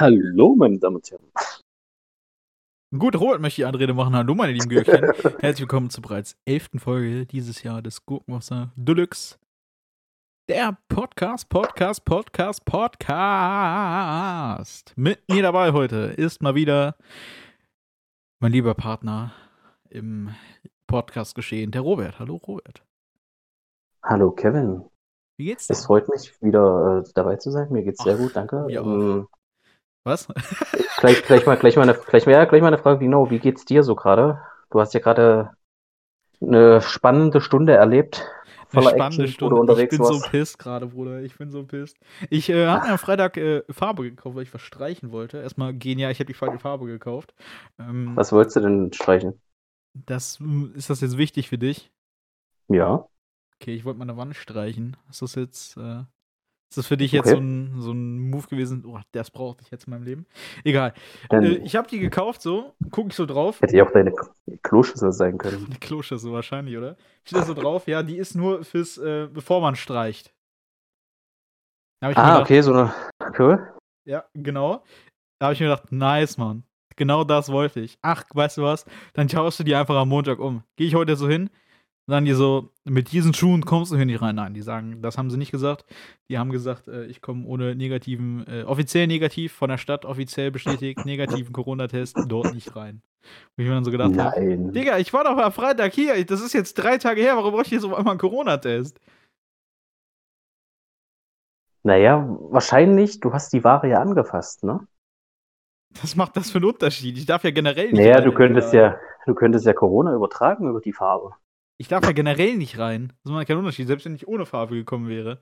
Hallo, meine Damen und Herren. Gut, Robert möchte die Anrede machen. Hallo, meine lieben Gürkchen. Herzlich willkommen zur bereits elften Folge dieses Jahr des Gurkenwasser Deluxe. Der Podcast, Podcast, Podcast, Podcast. Mit mir dabei heute ist mal wieder mein lieber Partner im Podcast geschehen, der Robert. Hallo, Robert. Hallo, Kevin. Wie geht's dir? Es freut mich, wieder äh, dabei zu sein. Mir geht's sehr Ach, gut, danke. auch. Ähm, Was? gleich, gleich, mal, gleich, mal eine, gleich, ja, gleich mal eine Frage, genau, wie geht's dir so gerade? Du hast ja gerade eine spannende Stunde erlebt. Eine Voller spannende Action, Stunde. unterwegs ich bin so warst. pisst gerade, Bruder. Ich bin so pisst. Ich äh, habe mir am Freitag äh, Farbe gekauft, weil ich was streichen wollte. Erstmal genial, ich habe die falsche Farbe gekauft. Ähm, Was wolltest du denn streichen? das, mh, ist das jetzt wichtig für dich? Ja. Okay, ich wollte meine Wand streichen. Ist das jetzt, äh, ist das für dich jetzt Okay. so ein, so ein Move gewesen? Oh, das brauchte ich jetzt in meinem Leben. Egal. Äh, ich habe die gekauft, so, gucke ich so drauf. hätte ja auch deine Kloschüssel sein können. Die Kloschüssel wahrscheinlich, oder? Steht da so drauf, ja, die ist nur fürs, äh, bevor man streicht. Ich Ah, gedacht, okay, so eine. Cool. Ja, genau. Da habe ich mir gedacht, nice, Mann. Genau das wollte ich. Ach, weißt du was? Dann schaust du die einfach am Montag um. Gehe ich heute so hin, sagen die so, mit diesen Schuhen kommst du hier nicht rein. Nein, die sagen, das haben sie nicht gesagt. Die haben gesagt, äh, ich komme ohne negativen, äh, offiziell negativ von der Stadt, offiziell bestätigt, negativen Corona-Test dort nicht rein. Und ich mir dann so gedacht habe, Nein. Digga, ich war doch am Freitag hier, das ist jetzt drei Tage her, warum brauche ich jetzt auf einmal einen Corona-Test? Naja, wahrscheinlich, du hast die Ware ja angefasst, ne? Was macht das für einen Unterschied? Ich darf ja generell nicht Naja, du könntest ja, du könntest ja Corona übertragen über die Farbe. Ich darf ja generell nicht rein. Das macht keinen Unterschied, selbst wenn ich ohne Farbe gekommen wäre.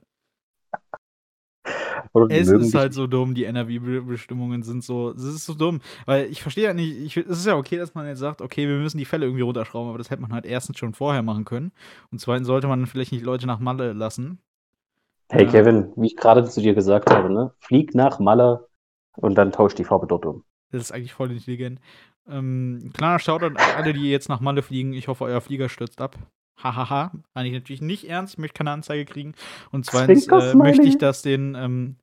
Es ist halt so dumm, die NRW-Bestimmungen sind so, es ist so dumm, weil ich verstehe ja nicht, ich, es ist ja okay, dass man jetzt sagt, okay, wir müssen die Fälle irgendwie runterschrauben, aber das hätte man halt erstens schon vorher machen können und zweitens sollte man vielleicht nicht Leute nach Malle lassen. Hey Ja. Kevin, wie ich gerade zu dir gesagt habe, ne? Flieg nach Malle und dann tausch die Farbe dort um. Das ist eigentlich voll intelligent. Ähm, kleiner Shoutout an alle, die jetzt nach Malle fliegen. Ich hoffe, euer Flieger stürzt ab. Hahaha. Eigentlich natürlich nicht ernst. Ich möchte keine Anzeige kriegen. Und zweitens äh, möchte ich das den, ähm,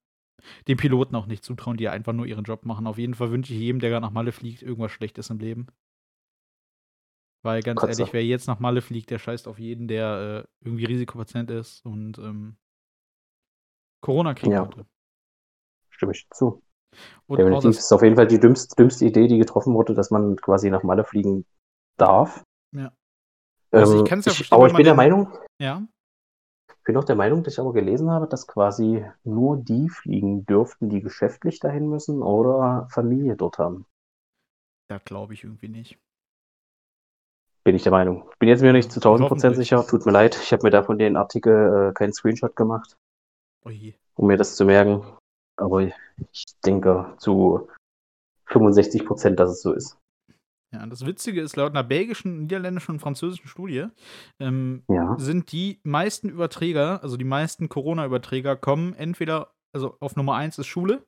den Piloten auch nicht zutrauen, die einfach nur ihren Job machen. Auf jeden Fall wünsche ich jedem, der gerade nach Malle fliegt, irgendwas Schlechtes im Leben. Weil ganz Kotze. ehrlich, wer jetzt nach Malle fliegt, der scheißt auf jeden, der äh, irgendwie Risikopatient ist und ähm, Corona kriegen Ja. könnte. Stimme ich zu. Und Definitiv außer, ist auf jeden Fall die dümmste, dümmste Idee, die getroffen wurde, dass man quasi nach Malle fliegen darf. Ja. Also ich Ähm, kann's ja ich, aber ich bin der Meinung, ja, ich bin auch der Meinung, dass ich aber gelesen habe, dass quasi nur die fliegen dürften, die geschäftlich dahin müssen oder Familie dort haben. da glaube ich irgendwie nicht. Bin ich der Meinung. Bin jetzt mir nicht zu 1000 Prozent sicher. Tut mir leid. Ich habe mir davon den Artikel äh, keinen Screenshot gemacht, Ui. um mir das zu merken. Aber ich denke zu 65 Prozent, dass es so ist. Ja, das Witzige ist, laut einer belgischen, niederländischen und französischen Studie ähm, Ja. sind die meisten Überträger, also die meisten Corona-Überträger, kommen entweder, also auf Nummer 1 ist Schule.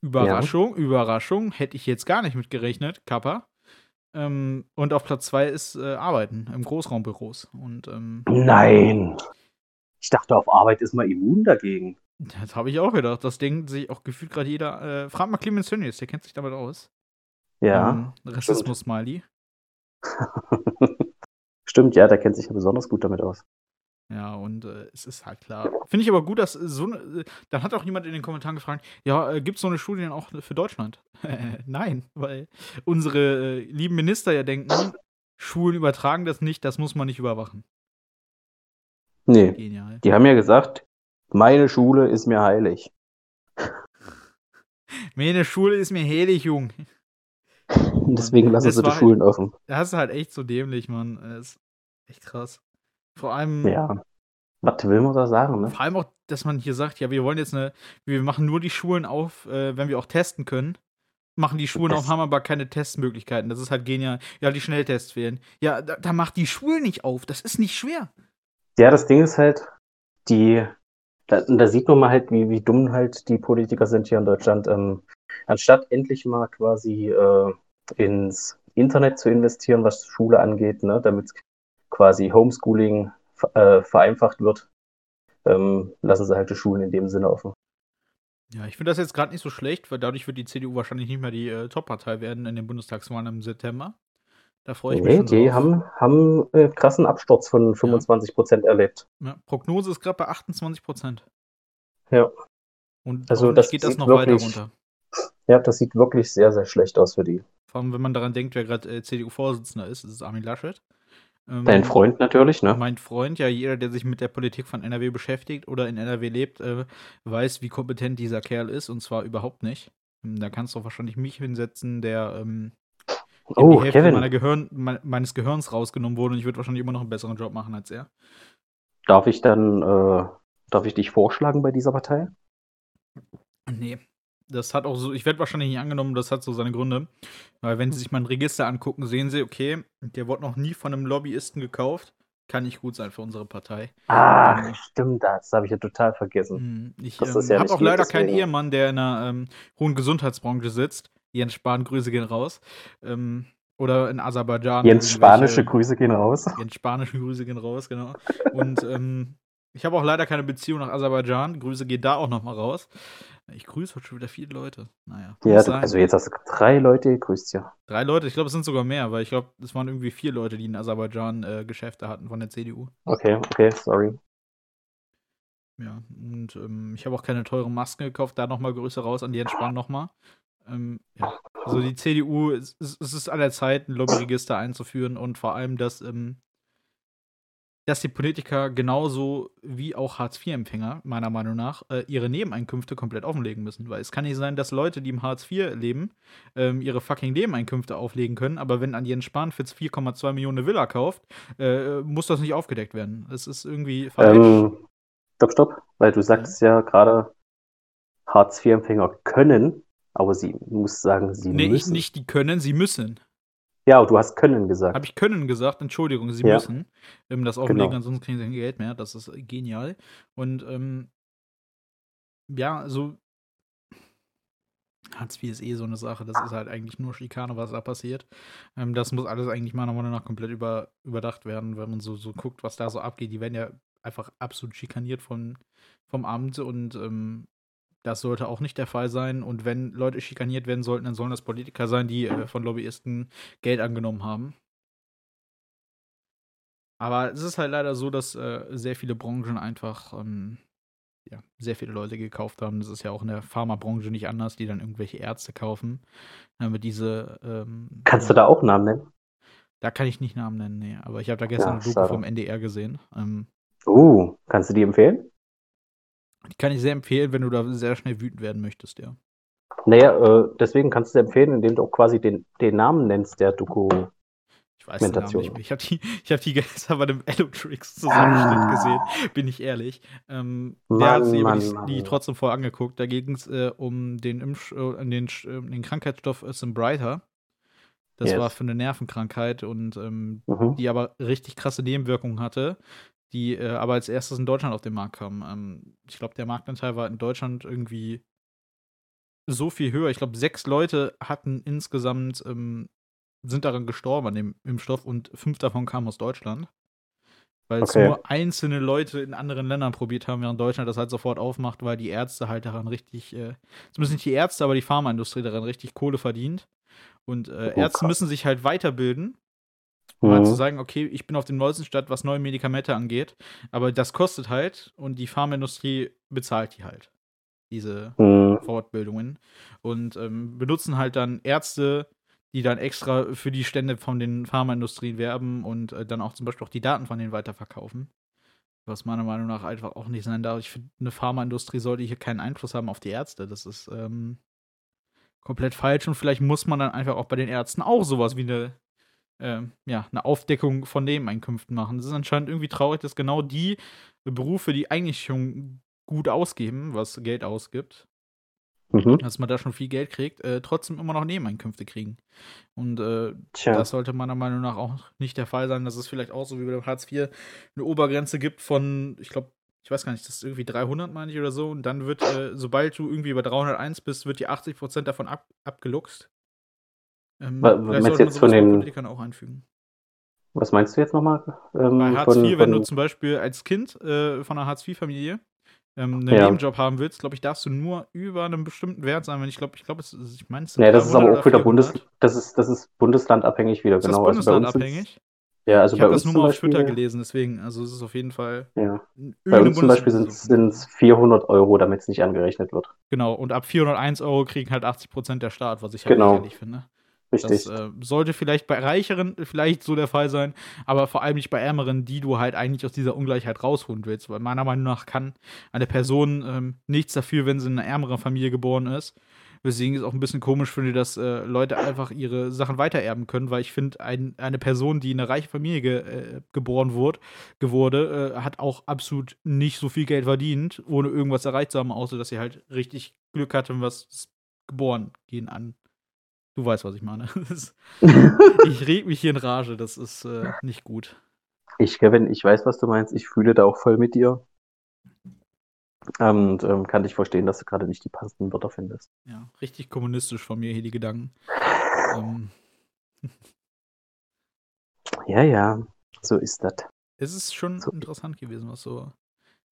Überraschung, Überraschung, hätte ich jetzt gar nicht mit gerechnet, Kappa. Ähm, und auf Platz 2 ist äh, Arbeiten im Großraumbüros. Und ähm, Nein. Ich dachte, auf Arbeit ist man immun dagegen. Das habe ich auch gedacht. Das denkt sich auch gefühlt gerade jeder. Äh, frag mal Clemens Tönnies, der kennt sich damit aus. Ja. Ähm, Rassismus-Smiley. Stimmt, ja, der kennt sich ja besonders gut damit aus. Ja, und äh, es ist halt klar. Finde ich aber gut, dass äh, so eine. Äh, dann hat auch jemand in den Kommentaren gefragt: Ja, äh, gibt es so eine Studie denn auch für Deutschland? Nein, weil unsere äh, lieben Minister ja denken, Schulen übertragen das nicht, das muss man nicht überwachen. Nee, Genial. die haben ja gesagt, meine Schule ist mir heilig. Meine Schule ist mir helig, Jung. Deswegen lassen sie die war- Schulen offen. Das ist halt echt so dämlich, Mann. Das ist echt krass. Vor allem, Ja. Was will man da sagen, ne? vor allem auch, dass man hier sagt, ja, wir wollen jetzt eine, wir machen nur die Schulen auf, äh, wenn wir auch testen können. Machen die Schulen auf, Das- haben aber keine Testmöglichkeiten. Das ist halt genial. Ja, die Schnelltests fehlen. Ja, da, da macht die Schulen nicht auf. Das ist nicht schwer. Ja, das Ding ist halt, die, da, da sieht man mal halt, wie, wie dumm halt die Politiker sind hier in Deutschland. Ähm, anstatt endlich mal quasi äh, ins Internet zu investieren, was Schule angeht, ne, damit quasi Homeschooling äh, vereinfacht wird, ähm, lassen sie halt die Schulen in dem Sinne offen. Ja, ich finde das jetzt gerade nicht so schlecht, weil dadurch wird die CDU wahrscheinlich nicht mehr die äh, Top-Partei werden in den Bundestagswahlen im September. Da freue ich mich Nee, schon die drauf. haben, haben äh, krassen Absturz von 25 Prozent erlebt. Ja, Prognose ist gerade bei 28 Prozent. Ja. Und Also das geht das noch weiter wirklich- runter. Ja, das sieht wirklich sehr, sehr schlecht aus für die. Vor allem, wenn man daran denkt, wer gerade äh, CDU-Vorsitzender ist, das ist Armin Laschet. Ähm, Dein Freund natürlich, ne? Mein Freund, ja, jeder, der sich mit der Politik von NRW beschäftigt oder in NRW lebt, äh, weiß, wie kompetent dieser Kerl ist und zwar überhaupt nicht. Ähm, Da kannst du wahrscheinlich mich hinsetzen, der ähm, Oh, die Hälfte Kevin, meiner Gehirn, me meines Gehirns rausgenommen wurde und ich würde wahrscheinlich immer noch einen besseren Job machen als er. darf ich dann, äh, darf ich dich vorschlagen bei dieser Partei? Nee. Das hat auch so, ich werde wahrscheinlich nicht angenommen, das hat so seine Gründe. Weil wenn Sie sich mein Register angucken, sehen Sie, okay, der wurde noch nie von einem Lobbyisten gekauft. Kann nicht gut sein für unsere Partei. Ach, Ähm, stimmt, das habe ich ja total vergessen. Hm, Ich Das ähm, ja habe auch leider keinen. Ehemann, der in einer ähm, hohen Gesundheitsbranche sitzt. Jens Spahn, Grüße gehen raus. Ähm, oder in Aserbaidschan. Jens spanische Grüße gehen raus. Jens spanische Grüße gehen raus, genau. Und ähm, ich habe auch leider keine Beziehung nach Aserbaidschan. Grüße gehen da auch nochmal raus. Ich grüße heute schon wieder viele Leute. Naja. Ja, also jetzt hast du drei Leute gegrüßt, ja. Drei Leute, ich glaube, es sind sogar mehr, weil ich glaube, es waren irgendwie vier Leute, die in Aserbaidschan äh, Geschäfte hatten von der CDU. Okay, okay, sorry. Ja, und ähm, ich habe auch keine teuren Masken gekauft. Da nochmal Grüße raus an Jens Spahn nochmal. Ähm, ja, also die CDU, es, es ist an der Zeit, ein Lobbyregister einzuführen und vor allem, dass, ähm, dass die Politiker genauso wie auch Hartz-IV-Empfänger, meiner Meinung nach, äh, ihre Nebeneinkünfte komplett offenlegen müssen. Weil es kann nicht sein, dass Leute, die im Hartz IV leben, ähm, ihre fucking Nebeneinkünfte auflegen können, aber wenn an Jens Spahn für 4,2 Millionen eine Villa kauft, äh, muss das nicht aufgedeckt werden. Das ist irgendwie falsch. Ähm, stopp, stopp, weil du sagst ja gerade, Hartz-IV-Empfänger können, aber sie muss sagen, sie nee, müssen. nicht die können, sie müssen. Ja, du hast können gesagt. Habe ich können gesagt, Entschuldigung, sie Ja. müssen ähm, das auflegen, Genau. ansonsten kriegen sie kein Geld mehr. Das ist genial. Und ähm, ja, also Hartz IV ist eh so eine Sache, das ist halt eigentlich nur Schikane, was da passiert. Ähm, das muss alles eigentlich meiner Meinung nach komplett über, überdacht werden, wenn man so, so guckt, was da so abgeht. Die werden ja einfach absolut schikaniert von, vom Amt und ähm, das sollte auch nicht der Fall sein. Und wenn Leute schikaniert werden sollten, dann sollen das Politiker sein, die äh, von Lobbyisten Geld angenommen haben. Aber es ist halt leider so, dass äh, sehr viele Branchen einfach ähm, ja, sehr viele Leute gekauft haben. Das ist ja auch in der Pharmabranche nicht anders, die dann irgendwelche Ärzte kaufen. Damit diese. Ähm, Kannst du da auch Namen nennen? Da kann ich nicht Namen nennen, nee. Aber ich habe da gestern Ja, eine Doku vom NDR gesehen. Ähm, Uh, kannst du die empfehlen? Die kann ich sehr empfehlen, wenn du da sehr schnell wütend werden möchtest, ja. Naja, äh, deswegen kannst du empfehlen, indem du auch quasi den, den Namen nennst, der Doku. Ich weiß den Namen nicht mehr. Ich habe die, ich hab die gestern bei dem Elotrix Zusammenschnitt Ah. gesehen, bin ich ehrlich. Ähm, Mann, der hat sich aber Mann, die, Mann. die trotzdem voll angeguckt. Da ging es äh, um den, Impf äh, den, äh, den Krankheitsstoff Symbriter. Das Yes. war für eine Nervenkrankheit und ähm, Mhm. die aber richtig krasse Nebenwirkungen hatte, die äh, aber als erstes in Deutschland auf den Markt kam. Ähm, ich glaube, der Marktanteil war in Deutschland irgendwie so viel höher. Ich glaube, sechs Leute hatten insgesamt, ähm, sind daran gestorben an dem Impfstoff und fünf davon kamen aus Deutschland. Weil es Okay. nur einzelne Leute in anderen Ländern probiert haben, während Deutschland das halt sofort aufmacht, weil die Ärzte halt daran richtig, äh, zumindest nicht die Ärzte, aber die Pharmaindustrie daran richtig Kohle verdient. Und äh, Oh, Ärzte krass. müssen sich halt weiterbilden, um halt zu Mhm. sagen, okay, ich bin auf dem neuesten Stand, was neue Medikamente angeht, aber das kostet halt und die Pharmaindustrie bezahlt die halt, diese Mhm. Fortbildungen und ähm, benutzen halt dann Ärzte, die dann extra für die Stände von den Pharmaindustrien werben und äh, dann auch zum Beispiel auch die Daten von denen weiterverkaufen. Was meiner Meinung nach einfach auch nicht sein darf. Ich finde, eine Pharmaindustrie sollte hier keinen Einfluss haben auf die Ärzte. Das ist ähm, komplett falsch und vielleicht muss man dann einfach auch bei den Ärzten auch sowas wie eine, ähm, ja, eine Aufdeckung von Nebeneinkünften machen. Es ist anscheinend irgendwie traurig, dass genau die Berufe, die eigentlich schon gut ausgeben, was Geld ausgibt, Mhm. dass man da schon viel Geld kriegt, äh, trotzdem immer noch Nebeneinkünfte kriegen. Und äh, das sollte meiner Meinung nach auch nicht der Fall sein, dass es vielleicht auch so wie bei Hartz IV eine Obergrenze gibt von, ich glaube, ich weiß gar nicht, das ist irgendwie 300, meine ich, oder so. Und dann wird, äh, sobald du irgendwie bei 301 bist, wird die 80% davon ab, abgeluchst. Ähm, Wa- vielleicht meinst sollte du man jetzt von den- Politikern auch einfügen. Was meinst du jetzt nochmal? Ähm, Bei Hartz von- IV, wenn du von- zum Beispiel als Kind äh, von einer Hartz IV-Familie ähm, einen Ja. Nebenjob haben willst, glaube ich, darfst du nur über einem bestimmten Wert sein. Wenn ich glaube, ich glaube, ich meine, es Ja, das ist aber 300 auch wieder Bundes, 400. das ist, das ist bundeslandabhängig wieder, Ist das genau. Also bei uns sind's- bundeslandabhängig? Ja, also ich bei habe uns das nur mal auf Twitter gelesen, deswegen, also es ist auf jeden Fall. ja, bei uns zum Beispiel sind es es 400 Euro, damit es nicht angerechnet wird. Genau, und ab 401 Euro kriegen halt 80% der Staat, was ich halt Genau. finde. Richtig. Das äh, sollte vielleicht bei Reicheren vielleicht so der Fall sein, aber vor allem nicht bei Ärmeren, die du halt eigentlich aus dieser Ungleichheit rausholen willst. Weil meiner Meinung nach kann eine Person ähm, nichts dafür, wenn sie in einer ärmeren Familie geboren ist. Weswegen ich es auch ein bisschen komisch finde, dass äh, Leute einfach ihre Sachen weitererben können, weil ich finde, ein, eine Person, die in eine reiche Familie ge äh, geboren wurde, geworde, äh, hat auch absolut nicht so viel Geld verdient, ohne irgendwas erreicht zu haben, außer dass sie halt richtig Glück hatte, was das geboren gehen an. Du weißt, was ich meine. Ich reg mich hier in Rage, das ist äh, nicht gut. Ich, Kevin, ich weiß, was du meinst. Ich fühle da auch voll mit dir. Und ähm, kann dich verstehen, dass du gerade nicht die passenden Wörter findest. Ja, richtig kommunistisch von mir hier die Gedanken. Ähm, Ja, ja, so ist das. es ist schon So. interessant gewesen, was so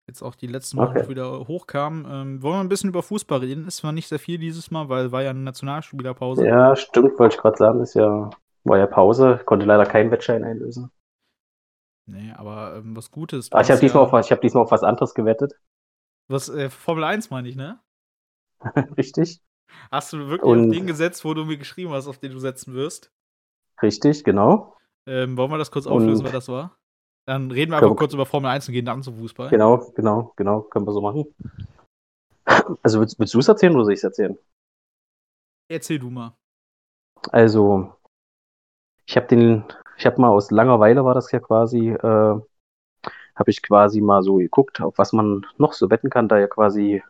jetzt auch die letzten Wochen Okay. wieder hochkam. Ähm, wollen wir ein bisschen über Fußball reden? Ist zwar nicht sehr viel dieses Mal, weil war ja eine Nationalspielerpause. Ja, stimmt, wollte ich gerade sagen. Ist ja, war ja Pause. Konnte leider keinen Wettschein einlösen. Nee, aber ähm, was Gutes. Aber ich habe diesmal, ja, auf ich hab diesmal auf was anderes gewettet. was äh, Formel 1 meine ich, ne? Richtig? Hast du wirklich Und- auf den gesetzt, wo du mir geschrieben hast, auf den du setzen wirst? Richtig, genau. Ähm, wollen wir das kurz Und- auflösen, wer das war? Dann reden wir wir- kurz über Formel 1 und gehen dann zu Fußball. Genau, genau, genau. Können wir so machen. Also willst, willst du es erzählen oder soll ich es erzählen? Erzähl du mal. Also, ich habe den, ich habe mal aus Langeweile war das ja quasi, äh, habe ich quasi mal so geguckt, auf was man noch so wetten kann, da ja quasi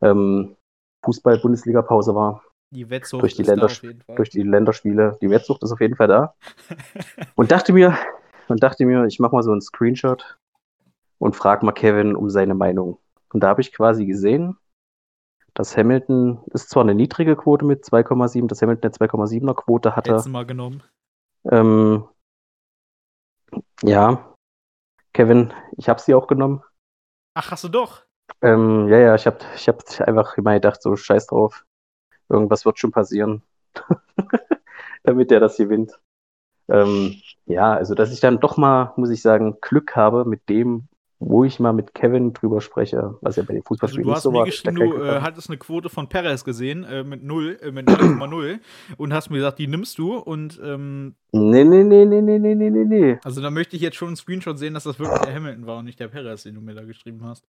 ähm, Fußball-Bundesliga-Pause war, Die Wettsucht Durch die ist da Länder- auf jeden Fall. durch die Länderspiele. Die Wettsucht ist auf jeden Fall da. Und dachte mir, und dachte mir, ich mache mal so einen Screenshot und frage mal Kevin um seine Meinung. Und da habe ich quasi gesehen, dass Hamilton ist zwar eine niedrige Quote mit 2,7, dass Hamilton eine 2,7er Quote hatte. Du mal genommen. Ähm, ja, Kevin, ich habe sie auch genommen. Ach, hast du doch. Ähm, ja, ja, ich habe ich hab einfach immer gedacht, so scheiß drauf. Irgendwas wird schon passieren, damit der das gewinnt. Ähm, ja, also dass ich dann doch mal, muss ich sagen, Glück habe mit dem, wo ich mal mit Kevin drüber spreche, was ja bei den also, Fußballspielen also du nicht so war. Du äh, hattest eine Quote von Perez gesehen äh, mit 0, äh, mit 0,0 und hast mir gesagt, die nimmst du und ähm, Nee, nee, nee, nee, nee, nee, nee, nee. Also da möchte ich jetzt schon einen Screenshot sehen, dass das wirklich der Hamilton war und nicht der Perez, den du mir da geschrieben hast.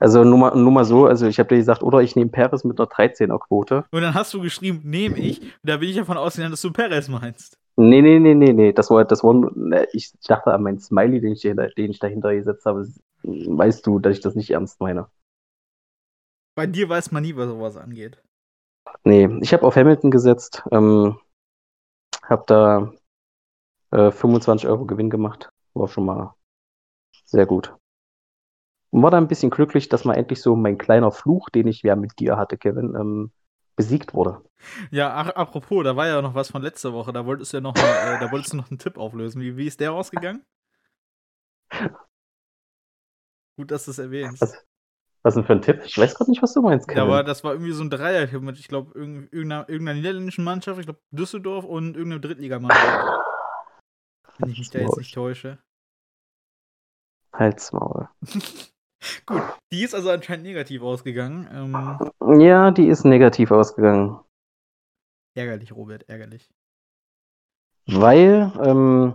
Also nur mal, nur mal so, also ich habe dir gesagt, oder ich nehme Perez mit einer 13er Quote. Und dann hast du geschrieben, nehme ich, da bin ich davon ausgegangen, dass du Perez meinst. Nee, nee, nee, nee, nee. Das war, das war, ne, ich dachte an meinen Smiley, den ich, dahinter- den ich dahinter gesetzt habe. Weißt du, dass ich das nicht ernst meine? Bei dir weiß man nie, was sowas angeht. Nee, ich habe auf Hamilton gesetzt, ähm, habe da äh, 25 Euro Gewinn gemacht. War schon mal sehr gut. Und war da ein bisschen glücklich, dass mal endlich so mein kleiner Fluch, den ich ja mit dir hatte, Kevin, ähm, besiegt wurde. Ja, ach, apropos, da war ja noch was von letzter Woche. Da wolltest du ja noch, mal, äh, da wolltest du noch einen Tipp auflösen. Wie, wie ist der ausgegangen? Gut, dass du es erwähnst. Was? Was denn für ein Tipp? Ich weiß gerade nicht, was du meinst, Ja, Kevin. aber das war irgendwie so ein Dreier-Tipp mit, ich glaube, irgendeiner, irgendeiner niederländischen Mannschaft, ich glaube Düsseldorf und irgendeine Drittligamannschaft. Wenn ich mich da jetzt nicht täusche. Halt's Maul. Gut, die ist also anscheinend negativ ausgegangen. Ähm, Ja, die ist negativ ausgegangen. ärgerlich, Robert, ärgerlich. Weil ähm,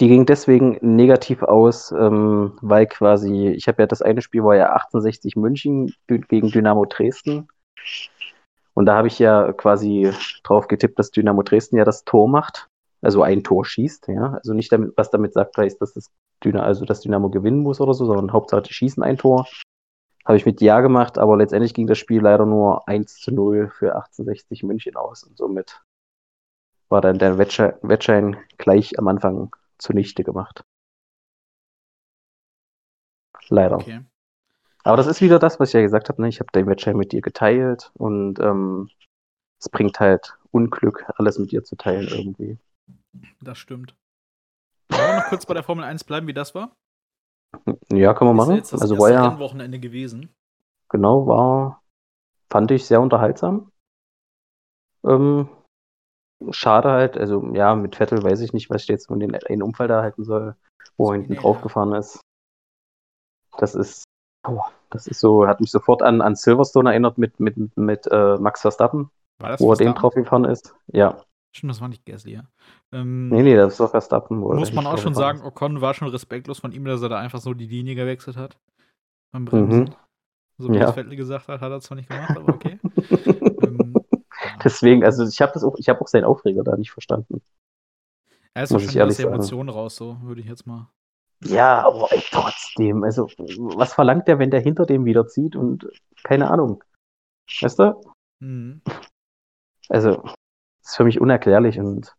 die ging deswegen negativ aus, ähm, weil quasi, ich habe ja das eine Spiel war ja 1860 München gegen Dynamo Dresden. Und da habe ich ja quasi drauf getippt, dass Dynamo Dresden ja das Tor macht. Also ein Tor schießt, ja. Also nicht damit, was damit sagt, heißt, dass das Dynamo, also dass Dynamo gewinnen muss oder so, sondern Hauptsache die schießen ein Tor. Habe ich mit Ja gemacht, aber letztendlich ging das Spiel leider nur 1 zu 0 für 1860 München aus. Und somit war dann der Wettschein, Wettschein gleich am Anfang zunichte gemacht. Leider. Okay. Aber das ist wieder das, was ich ja gesagt habe. Ne? Ich habe den Wettschein mit dir geteilt und ähm, es bringt halt Unglück, alles mit dir zu teilen irgendwie. Das stimmt. Wollen wir noch kurz bei der Formel 1 bleiben, wie das war? Ja, kann man Ist ja machen. jetzt das Also war ja, Rennwochenende gewesen. genau, war, fand ich sehr unterhaltsam. Ähm, schade halt, also ja, mit Vettel weiß ich nicht, was ich jetzt von den einen Unfall da halten soll, wo er hinten Spinella. drauf gefahren ist. Das ist, oh, das ist so, hat mich sofort an, an Silverstone erinnert mit, mit, mit äh, Max Verstappen, War das wo er den Verstappen? drauf gefahren ist. Ja, Stimmt, das war nicht Gasly, ja. Ähm, nee, nee, das war Verstappen. Wo er muss man auch schon sagen, Ocon war schon respektlos von ihm, dass er da einfach so die Linie gewechselt hat. Beim Bremsen. Mhm. So wie Ja. es Vettel gesagt hat, hat er zwar nicht gemacht, aber okay. ist. ähm, ja. Deswegen, also ich habe das auch, ich habe auch seinen Aufreger da nicht verstanden. Er ist muss ich wahrscheinlich aus der. Emotion raus, so würde ich jetzt mal. Ja, aber ey, trotzdem, also was verlangt der, wenn der hinter dem wieder zieht und keine Ahnung. Weißt du? Mhm. Also, das ist für mich unerklärlich und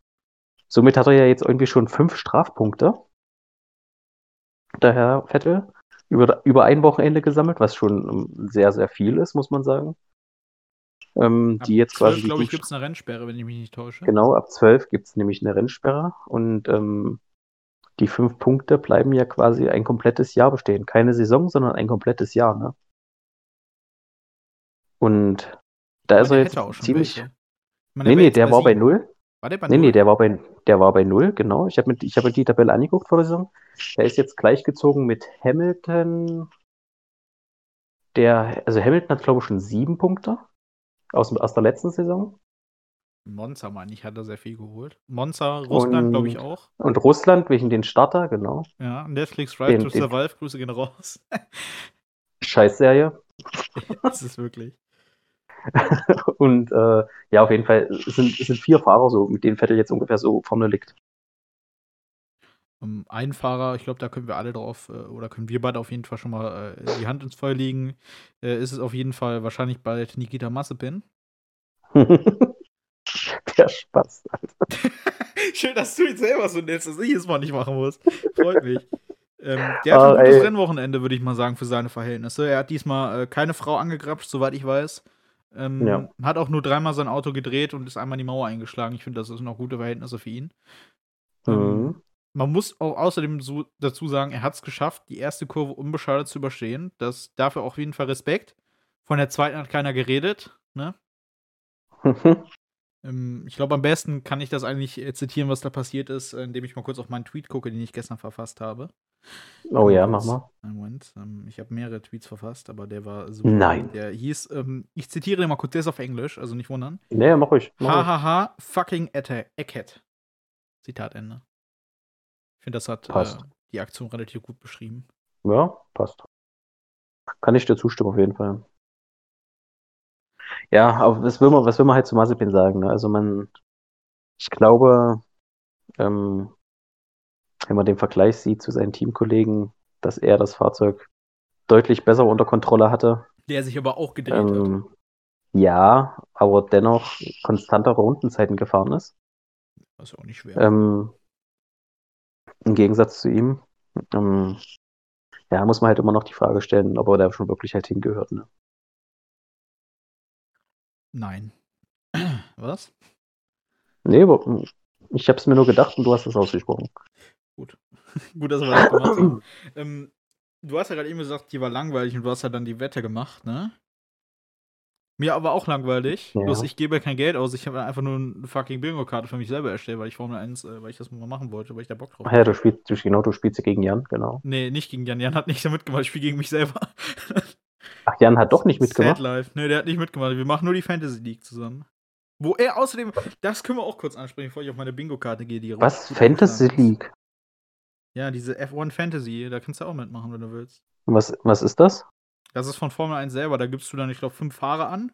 somit hat er ja jetzt irgendwie schon fünf Strafpunkte. Der Herr Vettel über, über ein Wochenende gesammelt, was schon ähm, sehr, sehr viel ist, muss man sagen. Ähm, Ab die jetzt 12, quasi glaube ich, gibt es eine Rennsperre, wenn ich mich nicht täusche. Genau, ab 12 gibt es nämlich eine Rennsperre und ähm, die fünf Punkte bleiben ja quasi ein komplettes Jahr bestehen. Keine Saison, sondern ein komplettes Jahr, ne? Und da Aber ist er jetzt ziemlich. welche. Meine, Nee, nee, der war bei null. War der bei Nee, nee, null? der war bei, der war bei null, genau. Ich habe mir, ich hab mir die Tabelle angeguckt vor der Saison. Der ist jetzt gleichgezogen mit Hamilton. Der, also Hamilton hat, glaube ich, schon sieben Punkte aus, aus der letzten Saison. Monza, meine ich, hat er sehr viel geholt. Monza, Russland, glaube ich auch. Und Russland wegen den Starter, genau. Ja, Netflix Drive Den- to Survive, Grüße gehen raus. Scheißserie. das ist wirklich. Und äh, ja, auf jeden Fall sind, es sind vier Fahrer so, mit denen Vettel jetzt ungefähr so vorne liegt. Um, ein Fahrer, ich glaube, da können wir alle drauf, äh, oder können wir beide auf jeden Fall schon mal äh, die Hand ins Feuer legen. Äh, ist es auf jeden Fall wahrscheinlich bald Nikita Mazepin. Der Spaß. Schön, dass du jetzt selber so nennst, dass ich es mal nicht machen muss. Freut mich. Ähm, der hat Ah, ein gutes ey. Rennwochenende, würde ich mal sagen, für seine Verhältnisse. Er hat diesmal äh, keine Frau angegrapscht, soweit ich weiß. Ähm, Ja. Hat auch nur dreimal sein Auto gedreht und ist einmal in die Mauer eingeschlagen. Ich finde, das sind noch gute Verhältnisse für ihn. Ähm, Mhm. man muss auch außerdem so dazu sagen, er hat es geschafft, die erste Kurve unbeschadet zu überstehen. Das dafür auf jeden Fall Respekt. Von der zweiten hat keiner geredet. Ne? Ähm, ich glaube, am besten kann ich das eigentlich äh, zitieren, was da passiert ist, äh, indem ich mal kurz auf meinen Tweet gucke, den ich gestern verfasst habe. Oh ja, mach mal. Moment. Ähm, ich habe mehrere Tweets verfasst, aber der war super. Nein. Der hieß, ähm, ich zitiere den mal kurz, der ist auf Englisch, also nicht wundern. Nee, mach ruhig. Hahaha, fucking Eckhead. Zitat Ende. Ich finde, das hat äh, die Aktion relativ gut beschrieben. Ja, passt. Kann ich dir zustimmen, auf jeden Fall. Ja, aber was will man, was will man halt zu Mazepin sagen? Ne? Also man, ich glaube, ähm, wenn man den Vergleich sieht zu seinen Teamkollegen, dass er das Fahrzeug deutlich besser unter Kontrolle hatte. Der sich aber auch gedreht hat. Ähm, ja, aber dennoch konstantere Rundenzeiten gefahren ist. Das ist auch nicht schwer. Ähm, Im Gegensatz zu ihm. Ähm, ja, muss man halt immer noch die Frage stellen, ob er da schon wirklich halt hingehört. Ne? Nein. Was? Nee, hm, ich habe es mir nur gedacht und du hast es ausgesprochen. Gut, dass wir das gemacht haben. ähm, du hast ja gerade eben gesagt, die war langweilig und du hast ja dann die Wette gemacht, ne? Mir aber auch langweilig. Ja. Bloß ich gebe kein Geld aus. Ich habe einfach nur eine fucking Bingo-Karte für mich selber erstellt, weil ich Formel 1, äh, weil ich das mal machen wollte, weil ich da Bock drauf Ach ja, du spielst, du, genau, du spielst ja gegen Jan, genau. Nee, nicht gegen Jan. Jan hat nicht mitgemacht. Ich spiele gegen mich selber. Ach, Jan hat doch nicht Sad mitgemacht. Life. Nee, der hat nicht mitgemacht. Wir machen nur die Fantasy League zusammen. Wo er außerdem, das können wir auch kurz ansprechen, bevor ich auf meine Bingo-Karte gehe. Die Was? gut Fantasy. League? Ja, diese F1 Fantasy, da kannst du auch mitmachen, wenn du willst. Was, was ist das? Das ist von Formel 1 selber. Da gibst du dann, ich glaube, fünf Fahrer an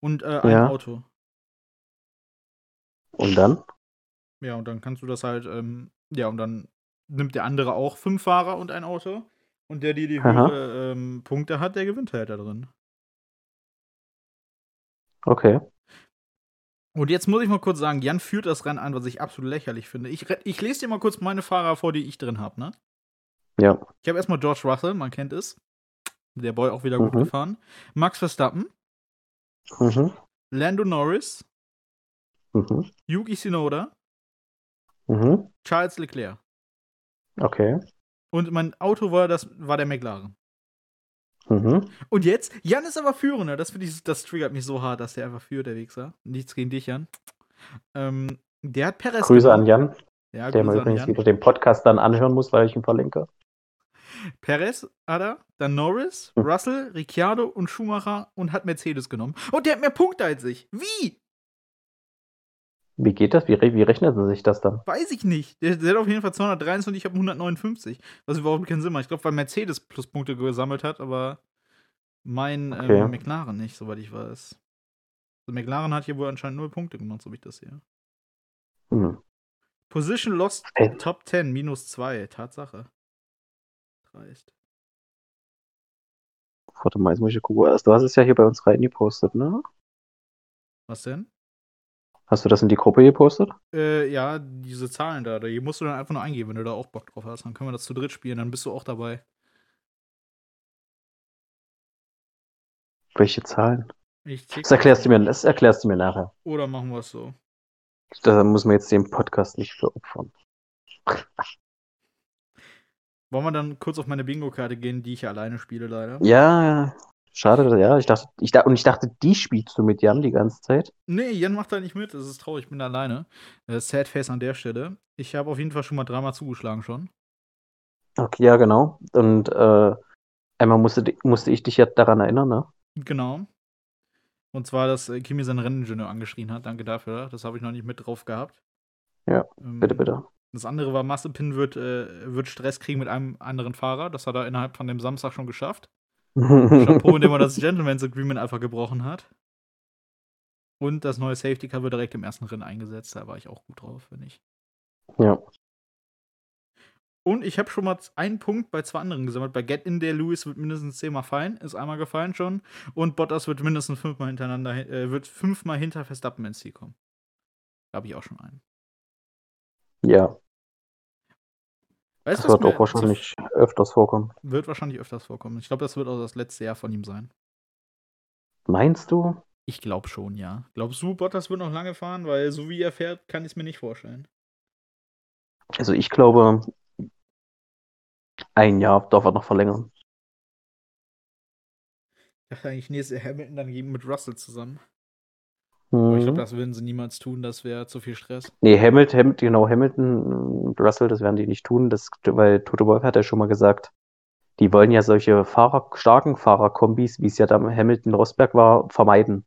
und äh, ein Ja. Auto. Und dann? Ja, und dann kannst du das halt, ähm, ja, und dann nimmt der andere auch fünf Fahrer und ein Auto. Und der, die die höhere ähm, Punkte hat, der gewinnt halt da drin. Okay. Und jetzt muss ich mal kurz sagen, Jan führt das Rennen an, was ich absolut lächerlich finde. Ich, ich lese dir mal kurz meine Fahrer vor, die ich drin habe, ne? Ja. Ich habe erstmal George Russell, man kennt es. Der Boy auch wieder gut Mhm. gefahren. Max Verstappen, Mhm. Lando Norris, Mhm. Yuki Tsunoda, Mhm. Charles Leclerc. Okay. Und mein Auto war, das, war der McLaren. Mhm. Und jetzt, Jan ist aber Führender. Das finde ich, das triggert mich so hart, dass der einfach führt, der Wichser. Nichts gegen dich, Jan. Ähm, der hat Perez. Grüße an. Jan, Ja, der an übrigens wieder den Podcast dann anhören muss, weil ich ihn verlinke. Perez hat er, dann Norris, Hm. Russell, Ricciardo und Schumacher und hat Mercedes genommen. Und der hat mehr Punkte als ich. Wie? Wie geht das? Wie, re- wie rechnet sich das dann? Weiß ich nicht. Der, der hat auf jeden Fall 223 und ich habe 159. Was überhaupt keinen Sinn macht. Ich glaube, weil Mercedes Pluspunkte gesammelt hat, aber mein Okay. ähm, McLaren nicht, soweit ich weiß. Also McLaren hat hier wohl anscheinend null Punkte gemacht, so wie ich das sehe. Hm. Position lost Hey. Top 10 minus 2. Tatsache. Dreist. Warte mal, jetzt muss ich gucken. Du hast es ja hier bei uns reingepostet, ne? Was denn? Hast du das in die Gruppe gepostet? Äh, ja, diese Zahlen da, die musst du dann einfach nur eingeben, wenn du da auch Bock drauf hast. Dann können wir das zu dritt spielen, dann bist du auch dabei. Welche Zahlen? Das erklärst du mir, das erklärst du mir nachher. Oder machen wir es so. Da muss man jetzt den Podcast nicht für opfern. Wollen wir dann kurz auf meine Bingo-Karte gehen, die ich ja alleine spiele, leider? Ja, schade, ja. Ich dachte, ich, und ich dachte, die spielst du mit Jan die ganze Zeit. Nee, Jan macht da nicht mit. Das ist traurig, ich bin alleine. Äh, sad face an der Stelle. Ich habe auf jeden Fall schon mal dreimal zugeschlagen schon. Okay, ja, genau. Und äh, einmal musste, musste ich dich ja daran erinnern, ne? Genau. Und zwar, dass äh, Kimi seinen Renningenieur angeschrien hat. Danke dafür. Das habe ich noch nicht mit drauf gehabt. Ja, Ähm, Bitte, bitte. Das andere war, Massepin wird, äh, wird Stress kriegen mit einem anderen Fahrer. Das hat er innerhalb von dem Samstag schon geschafft. Chapeau, indem er das Gentleman's Agreement einfach gebrochen hat. Und das neue Safety Car wird direkt im ersten Rennen eingesetzt. Da war ich auch gut drauf, wenn ich. ja. Und ich habe schon mal einen Punkt bei zwei anderen gesammelt. Bei Get In der Lewis wird mindestens zehnmal fallen, ist einmal gefallen schon. Und Bottas wird mindestens fünfmal hintereinander, äh, wird fünfmal hinter Verstappen ins Ziel kommen. Da habe ich auch schon einen. Ja, Weißt das wird auch wahrscheinlich öfters vorkommen. wird wahrscheinlich öfters vorkommen. Ich glaube, das wird auch das letzte Jahr von ihm sein. Meinst du? Ich glaube schon, ja. Glaubst du, Bottas wird noch lange fahren? Weil so wie er fährt, kann ich es mir nicht vorstellen. Also ich glaube, ein Jahr darf er noch verlängern. Ich dachte eigentlich, nächstes Jahr Hamilton dann gegen mit Russell zusammen. Aber ich glaube, Mhm. das würden sie niemals tun, das wäre zu viel Stress. Nee, Hamilton, Hamilton, genau, Hamilton und Russell, das werden die nicht tun, das, weil Toto Wolff hat ja schon mal gesagt, die wollen ja solche Fahrer, starken Fahrerkombis, wie es ja da Hamilton Rosberg war, vermeiden.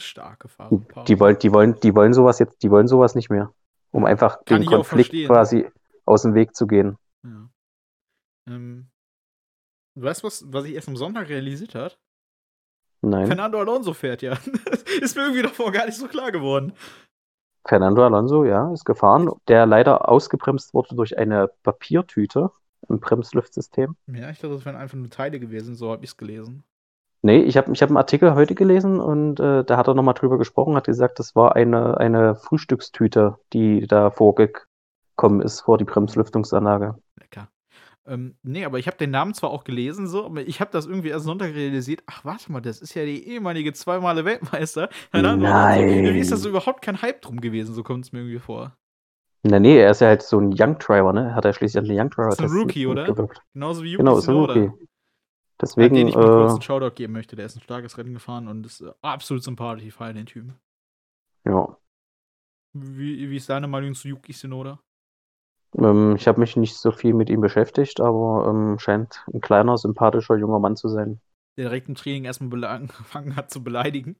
Starke Fahrer. Die wollen, die wollen, die wollen sowas jetzt, die wollen sowas nicht mehr, um einfach Kann auch Konflikt quasi aus dem Weg zu gehen. Ja. Ähm, du weißt, was, was ich erst am Sonntag realisiert hat? Nein, Fernando Alonso fährt ja. ist mir irgendwie davor gar nicht so klar geworden. Fernando Alonso, ja, ist gefahren, der leider ausgebremst wurde durch eine Papiertüte im Bremslüftsystem. Ja, ich dachte, das wären einfach nur Teile gewesen, so habe ich es gelesen. Nee, ich habe ich hab einen Artikel heute gelesen und äh, da hat er nochmal drüber gesprochen, hat gesagt, das war eine, eine Frühstückstüte, die da vorgekommen ist vor die Bremslüftungsanlage. Lecker. Ähm, nee, aber ich habe den Namen zwar auch gelesen, so, aber ich habe das irgendwie erst Sonntag realisiert. Ach, warte mal, das ist ja die ehemalige zweimale Weltmeister. Nein. Irgendwie ist das so überhaupt kein Hype drum gewesen, so kommt es mir irgendwie vor. Na nee, er ist ja halt so ein Young Driver, ne? Hat er schließlich den Young Driver Ist ein Rookie, oder? mitgewirkt. Genauso wie Yuki Genau, ist ein. Rookie. Deswegen, den ich mal kurz äh, einen Shoutout geben möchte. Der ist ein starkes Rennen gefahren und ist äh, absolut sympathisch. Ich feiere den Typen. ja. Wie, wie ist deine Meinung zu Yuki Tsunoda? Ähm, ich habe mich nicht so viel mit ihm beschäftigt, aber ähm, scheint ein kleiner, sympathischer junger Mann zu sein. Der direkt im Training erstmal angefangen hat zu beleidigen.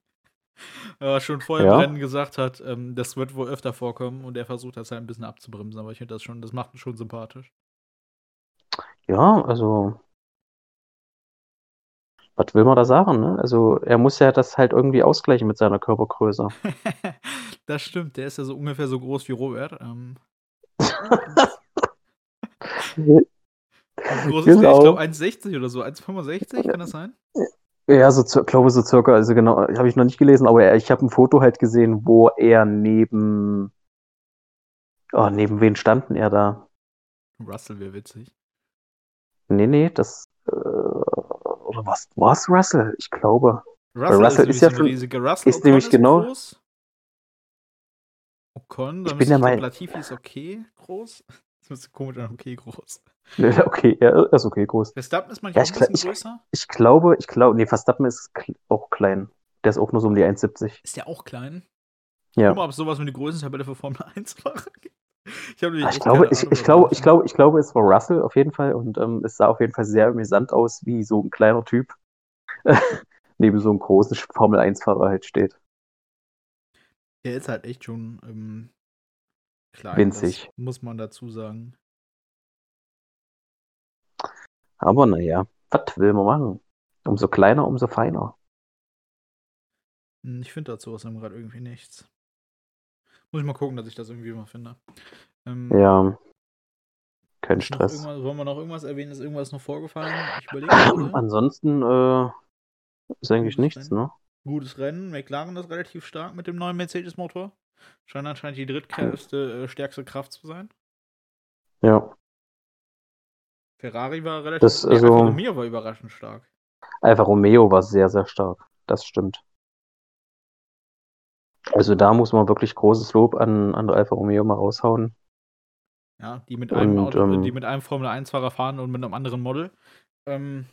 Aber schon vorher Ja. im Rennen gesagt hat, ähm, das wird wohl öfter vorkommen und er versucht das halt ein bisschen abzubremsen. Aber ich finde das schon, das macht ihn schon sympathisch. Ja, also, was will man da sagen, ne? Also, er muss ja das halt irgendwie ausgleichen mit seiner Körpergröße. das stimmt, der ist ja so ungefähr so groß wie Robert. Ähm, groß ist der? Ich Genau. glaube 1,60 oder so. 1,65 kann das sein? Ja, so, glaube so circa, also genau, habe ich noch nicht gelesen, aber er, ich habe ein Foto halt gesehen, wo er neben, oh, neben wen standen er da? Russell wäre witzig. Nee, nee, das, äh, oder was, war's Russell? Ich glaube. Russell, Russell ist, ist ja schon- riesiger. Russell ist nämlich genau- groß. Ocon, Ich dann bin ich der glaub, Meinung- Latifi ist okay groß. ist komisch an okay groß. Okay, er ist okay groß. Verstappen ist manchmal Ja, ein ich bisschen größer. Ich glaube, ich glaube, nee, Verstappen ist auch klein. Der ist auch nur so um die 1,70. Ist der auch klein? Ja. Guck mal, ob es sowas wie eine Größentabelle für Formel 1-Fahrer gibt. Ich, hab Ah, Ich glaube, ich, ich, glaube, das ich, glaube, ich glaube, es war Russell auf jeden Fall und ähm, es sah auf jeden Fall sehr amüsant aus, wie so ein kleiner Typ neben so einem großen Formel-1-Fahrer halt steht. Der ist halt echt schon ähm, klein. Winzig. Muss man dazu sagen. Aber naja, was will man machen? Umso kleiner, umso feiner. Hm, Ich finde dazu aus gerade irgendwie nichts. Muss ich mal gucken, dass ich das irgendwie mal finde. Ähm, Ja, kein Stress. Wollen wir noch irgendwas erwähnen? Ist irgendwas noch vorgefallen? Ich überlege. Ansonsten äh, ist eigentlich nichts, ne? Gutes Rennen. McLaren ist relativ stark mit dem neuen Mercedes-Motor. Scheint anscheinend die drittstärkste äh, stärkste Kraft zu sein. Ja. Ferrari war relativ Das, also- Alfa Romeo war überraschend stark. Alfa Romeo war sehr, sehr stark. Das stimmt. Also da muss man wirklich großes Lob an, an Alfa Romeo mal raushauen. Ja, die mit einem Und, Auto, ähm, die mit einem Formel 1-Fahrer fahren und mit einem anderen Model. Ähm,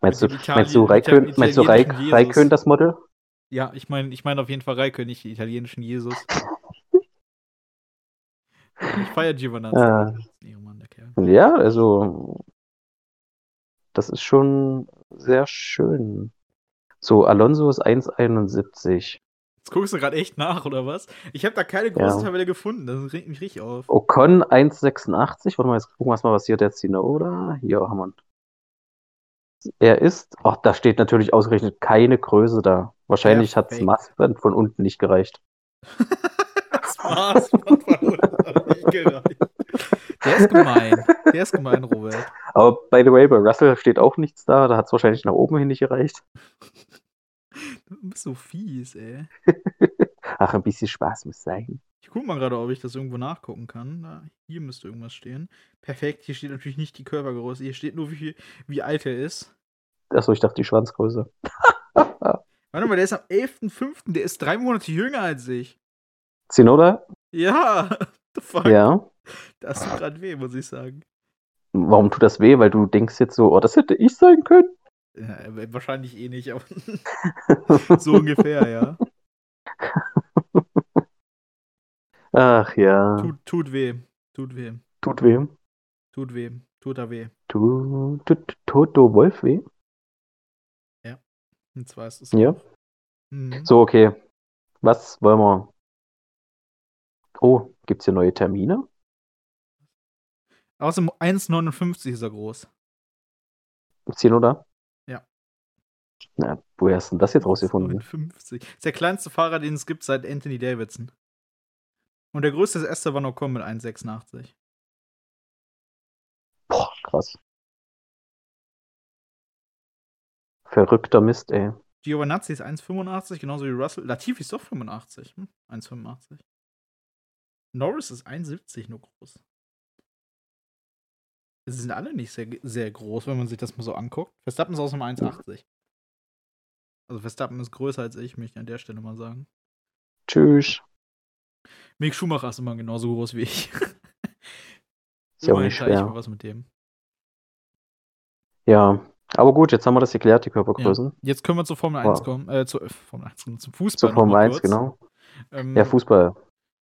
Meinst du, meinst du, Raikön, meinst du Raik. Raikön das Model? ja, ich meine ich mein auf jeden Fall Raikön, nicht den italienischen Jesus. ich feiere Ehrenmann, der Kerl. Ja, also das ist schon sehr schön. So, Alonso ist 1,71. Jetzt guckst du gerade echt nach, oder was? Ich habe da keine große Ja. Tabelle gefunden. Das regt mich richtig auf. Ocon 1,86. Warte mal, jetzt gucken wir mal, was hier der Tsunoda. Hier haben wir. Er ist, ach, da steht natürlich ausgerechnet keine Größe da. Wahrscheinlich hat das. Maßband von unten nicht gereicht. Das war's. von uns hat nicht gereicht. Der ist gemein. Der ist gemein, Robert. Aber by the way, bei Russell steht auch nichts da. Da hat es wahrscheinlich nach oben hin nicht gereicht. Du bist so fies, ey. Ach, ein bisschen Spaß muss sein. Ich guck mal gerade, ob ich das irgendwo nachgucken kann. Da, hier müsste irgendwas stehen. Perfekt, hier steht natürlich nicht die Körpergröße. Hier steht nur, wie, wie alt er ist. Achso, ich dachte die Schwanzgröße. Warte mal, der ist am 11.05. Der ist drei Monate jünger als ich. Tsunoda? Ja, the fuck. Ja. Das tut gerade weh, muss ich sagen. Warum tut das weh? Weil du denkst jetzt so, oh, das hätte ich sein können. Ja, wahrscheinlich eh nicht, aber so ungefähr, ja. Ach ja. Tut, tut weh. Tut weh. Tut weh. Tut weh. Tut da weh. Tut, tut, Toto Wolf weh? Und zwar ist es. Ja. Mhm. So, okay. Was wollen wir? Oh, gibt's hier neue Termine? Außerdem 1,59 ist er groß. Ziehen oder? Ja. Na, woher hast du denn das jetzt rausgefunden? 59. Ist der kleinste Fahrer, den es gibt seit Anthony Davidson. Und der größte ist Esteban Ocon mit 1,86. Boah, krass. Verrückter Mist, ey. Giovanazzi ist 1,85, genauso wie Russell. Latifi ist doch 85. Hm? 1,85. Norris ist 1,70 nur groß. Sie sind alle nicht sehr, sehr groß, wenn man sich das mal so anguckt. Verstappen ist außerdem 1,80. Also Verstappen ist größer als ich, möchte ich an der Stelle mal sagen. Tschüss. Mick Schumacher ist immer genauso groß wie ich. Ist ja auch nicht teile ich schwer. mal was mit dem. Ja. Aber gut, jetzt haben wir das geklärt, die Körpergrößen. Jetzt können wir zur Formel Wow. 1 kommen. Äh, zu, äh, Formel 1, zum Fußball. Zur Formel noch mal 1, kurz. genau. Ähm, Ja, Fußball.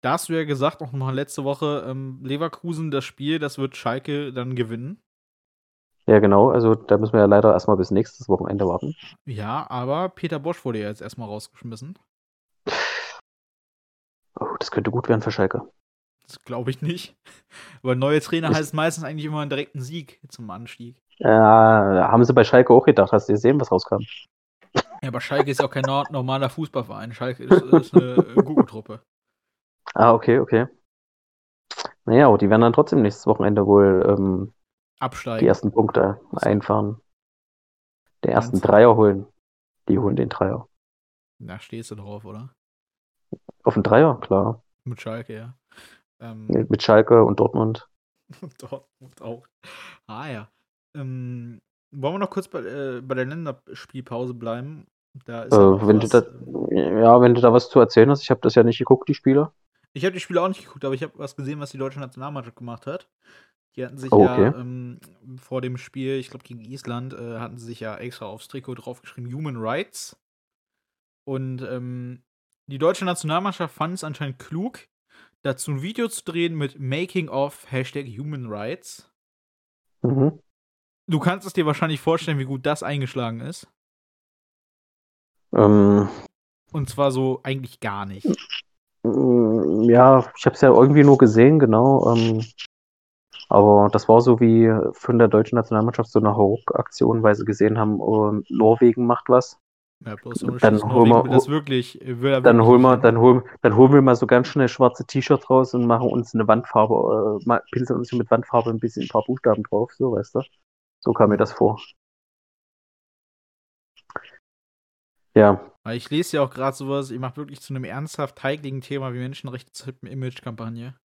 Da hast du ja gesagt, auch noch letzte Woche, ähm, Leverkusen, das Spiel, das wird Schalke dann gewinnen. Ja, genau. Also da müssen wir ja leider erstmal bis nächstes Wochenende warten. Ja, aber Peter Bosch wurde ja jetzt erstmal rausgeschmissen. Oh, das könnte gut werden für Schalke. Das glaube ich nicht. Weil neue Trainer Ich- heißt meistens eigentlich immer einen direkten Sieg zum Anstieg. Ja, haben sie bei Schalke auch gedacht. Hast du gesehen, was rauskam? Ja, aber Schalke ist ja auch kein nor- normaler Fußballverein. Schalke ist, ist eine äh, Gurkentruppe. Ah, okay, okay. Naja, aber die werden dann trotzdem nächstes Wochenende wohl ähm, die Absteigen. ersten Punkte einfahren. Den ersten Meinst du? Dreier holen. Die holen den Dreier. Da stehst du drauf, oder? Auf den Dreier, klar. Mit Schalke, ja. Ähm, Mit Schalke und Dortmund. Und Dortmund auch. Ah ja. Ähm, wollen wir noch kurz bei, äh, bei der Länderspielpause bleiben? Da ist Äh, ja wenn du was, da, ähm, ja, wenn du da was zu erzählen hast, ich habe das ja nicht geguckt, die Spiele. Ich habe die Spiele auch nicht geguckt, aber ich habe was gesehen, was die deutsche Nationalmannschaft gemacht hat. Die hatten sich Oh, ja okay. ähm, vor dem Spiel, ich glaube gegen Island, äh, hatten sie sich ja extra aufs Trikot draufgeschrieben, Human Rights. Und ähm, die deutsche Nationalmannschaft fand es anscheinend klug, dazu ein Video zu drehen mit Making of Hashtag Human Rights. Mhm. Du kannst es dir wahrscheinlich vorstellen, wie gut das eingeschlagen ist. Ähm, Und zwar so eigentlich gar nicht. mm, ja, ich habe es ja irgendwie nur gesehen, genau. Ähm, aber das war so wie von der deutschen Nationalmannschaft so eine Hauruck-Aktion, weil sie gesehen haben, oh, Norwegen macht was. Ja, Dann holen wir- das wirklich, will Dann holen wir, dann holen, dann holen wir mal so ganz schnell schwarze T-Shirt raus und machen uns eine Wandfarbe, äh, pinseln uns mit Wandfarbe ein bisschen ein paar Buchstaben drauf, so weißt du. So kam mir das vor. Ja, ich lese ja auch gerade sowas, ich mache wirklich zu einem ernsthaft heikligen Thema wie Menschenrechte zur Image-Kampagne.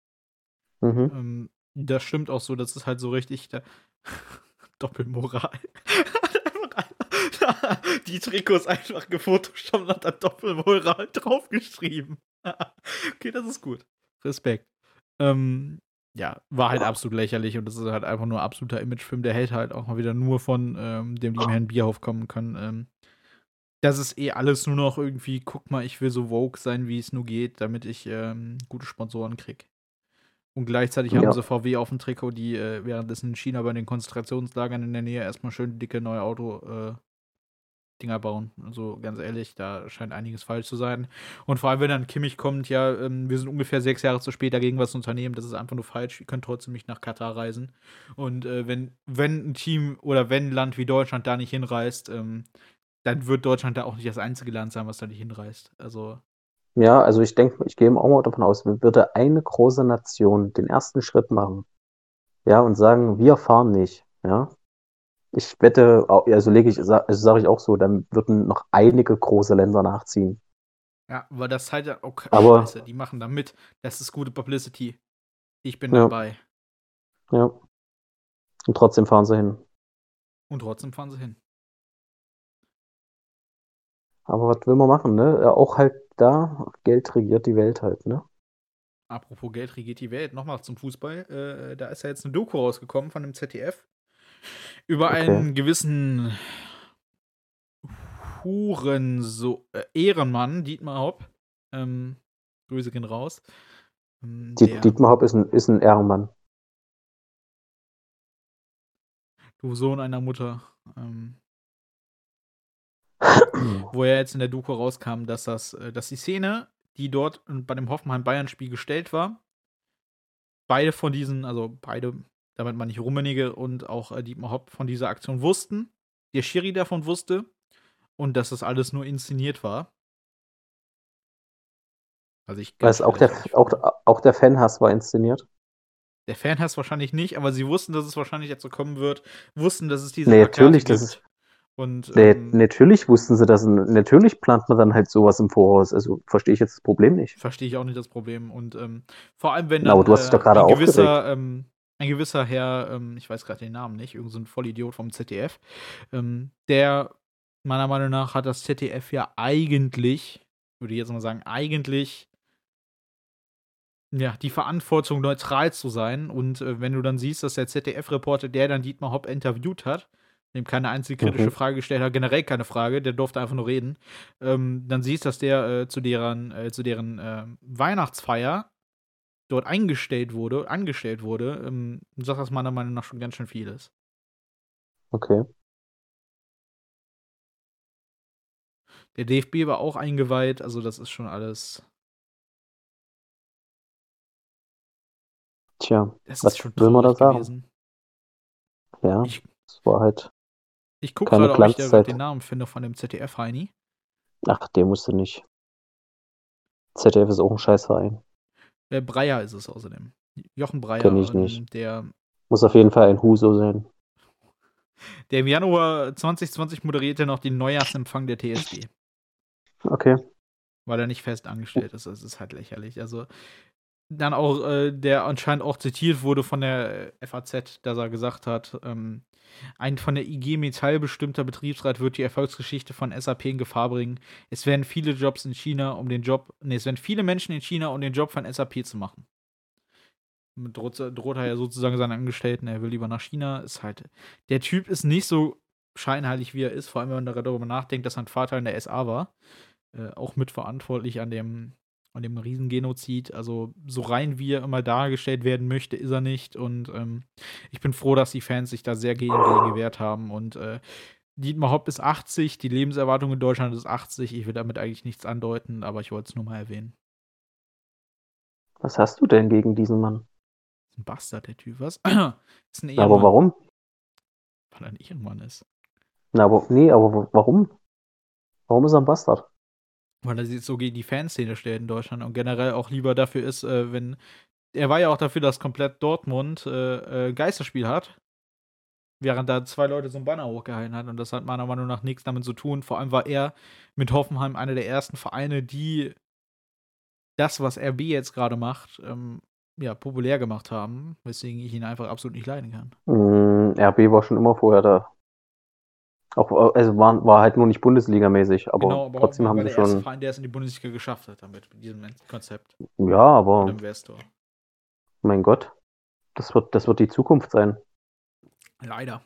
mhm. Ähm, das stimmt auch so, das ist halt so richtig da Doppelmoral. Die Trikots einfach gefotoshoppt und hat dann Doppelmoral draufgeschrieben. okay, das ist gut. Respekt. Ähm, ja, war halt absolut lächerlich und das ist halt einfach nur absoluter Imagefilm. Der hält halt auch mal wieder nur von ähm, dem lieben Herrn Bierhoff kommen können. Ähm, das ist eh alles nur noch irgendwie, guck mal, ich will so woke sein, wie es nur geht, damit ich ähm, gute Sponsoren krieg. Und gleichzeitig haben Ja. sie VW auf dem Trikot, die äh, währenddessen in China bei den Konzentrationslagern in der Nähe erstmal schön dicke neue Auto äh, Dinger bauen. Also ganz ehrlich, da scheint einiges falsch zu sein. Und vor allem, wenn dann Kimmich kommt, ja, ähm, wir sind ungefähr sechs Jahre zu spät dagegen was zu unternehmen, das ist einfach nur falsch. Wir können trotzdem nicht nach Katar reisen. Und äh, wenn, wenn ein Team oder wenn ein Land wie Deutschland da nicht hinreist, ähm, dann wird Deutschland da auch nicht das einzige Land sein, was da nicht hinreist. Also, Ja, also ich denke, ich gehe auch mal davon aus, würde eine große Nation den ersten Schritt machen, ja, und sagen, wir fahren nicht, ja. Ich wette, also lege ich, also sage ich auch so, dann würden noch einige große Länder nachziehen. ja, weil das halt, ja- okay, Aber- scheiße, die machen da mit. Das ist gute Publicity. Ich bin Ja. dabei. Ja. Und trotzdem fahren sie hin. Und trotzdem fahren sie hin. Aber was will man machen, ne? Auch halt da, Geld regiert die Welt halt, ne? Apropos Geld regiert die Welt, nochmal zum Fußball. Äh, da ist ja jetzt eine Doku rausgekommen von dem ZDF über Okay. einen gewissen Hurenso äh, Ehrenmann, Dietmar Hopp. Ähm, Grüße gehen raus. Ähm, Die, der, Dietmar Hopp ist ein, ist ein Ehrenmann. du Sohn einer Mutter. Ähm, wo ja jetzt in der Doku rauskam, dass das, äh, dass die Szene, die dort bei dem Hoffenheim-Bayern-Spiel gestellt war, beide von diesen, also beide, damit meine ich Rummenigge und auch äh, Dietmar Hopp von dieser Aktion wussten, der Schiri davon wusste und dass das alles nur inszeniert war. Also ich Weiß auch der, auch, auch der Fanhass war inszeniert. der Fanhass wahrscheinlich nicht, aber sie wussten, dass es wahrscheinlich jetzt so kommen wird, wussten, dass es diese Nee, Plakate natürlich, das gibt. ist- und Nee, ähm, natürlich wussten sie das. Natürlich plant man dann halt sowas im Voraus. Also verstehe ich jetzt das Problem nicht. Verstehe ich auch nicht das Problem. Und ähm, vor allem, wenn Na, aber dann du hast dich doch gerade ein, gewisser, ähm, ein gewisser Herr, ähm, ich weiß gerade den Namen nicht, irgendein so Vollidiot vom ZDF, ähm, der meiner Meinung nach hat das ZDF ja eigentlich, würde ich jetzt mal sagen, eigentlich ja, die Verantwortung, neutral zu sein. Und äh, wenn du dann siehst, dass der ZDF-Reporter, der dann Dietmar Hopp interviewt hat, dem keine einzige kritische Mhm. Frage gestellt hat, generell keine Frage, der durfte einfach nur reden, ähm, dann siehst, dass der äh, zu deren, äh, zu deren äh, Weihnachtsfeier dort eingestellt wurde, angestellt wurde, ähm, sagt das meiner Meinung nach schon ganz schön viel ist. Okay. Der DFB war auch eingeweiht, also das ist schon alles. Tja, Das Was ist schon will man da sagen? gewesen. ja. Ich- Es war halt. Ich gucke Keine gerade, ob ich da den Namen finde von dem ZDF-Heini. Ach, den musst du nicht. ZDF ist auch ein Scheißverein. Äh, Breyer ist es außerdem. Jochen Breyer, Kenn ich ähm, nicht. Der, Muss auf jeden Fall ein Huso sein. der im Januar 2020 moderierte noch den Neujahrsempfang der TSG. Okay. weil er nicht fest angestellt ist. Das ist halt lächerlich. Also, dann auch, äh, der anscheinend auch zitiert wurde von der FAZ, dass er gesagt hat, ähm, ein von der IG Metall bestimmter Betriebsrat wird die Erfolgsgeschichte von SAP in Gefahr bringen. Es werden viele Jobs in China, um den Job, nee, es werden viele Menschen in China, um den Job von SAP zu machen. Droht, droht er ja sozusagen seinen Angestellten, er will lieber nach China. Ist halt, der Typ ist nicht so scheinheilig, wie er ist, vor allem wenn man darüber nachdenkt, dass sein Vater in der SA war. Äh, auch mitverantwortlich an dem an dem Riesengenozid. Also so rein wie er immer dargestellt werden möchte, ist er nicht. Und ähm, ich bin froh, dass die Fans sich da sehr gegen, gegen gewehrt haben. Und äh, Dietmar Hopp ist 80, die Lebenserwartung in Deutschland ist 80. Ich will damit eigentlich nichts andeuten, aber ich wollte es nur mal erwähnen. Was hast du denn gegen diesen Mann? Ein Bastard, der Typ, was? ist ein Ehemann. Aber warum? Weil er ein Ehrenmann ist. Na, aber, nee, aber warum? Warum ist er ein Bastard? Weil er sich so gegen die Fanszene stellt in Deutschland und generell auch lieber dafür ist, äh, wenn. Er war ja auch dafür, dass komplett Dortmund äh, äh, Geisterspiel hat. Während da zwei Leute so ein Banner hochgehalten hat. Und das hat meiner Meinung nach nichts damit zu tun. Vor allem war er mit Hoffenheim einer der ersten Vereine, die das, was RB jetzt gerade macht, ähm, ja, populär gemacht haben. Weswegen ich ihn einfach absolut nicht leiden kann. Mm, RB war schon immer vorher da. Auch, also war, war halt nur nicht Bundesligamäßig, aber, genau, aber trotzdem haben sie schon. Der Verein, der es in die Bundesliga geschafft hat, damit, mit diesem Konzept. Ja, aber. Mein Gott, das wird, das wird die Zukunft sein. Leider.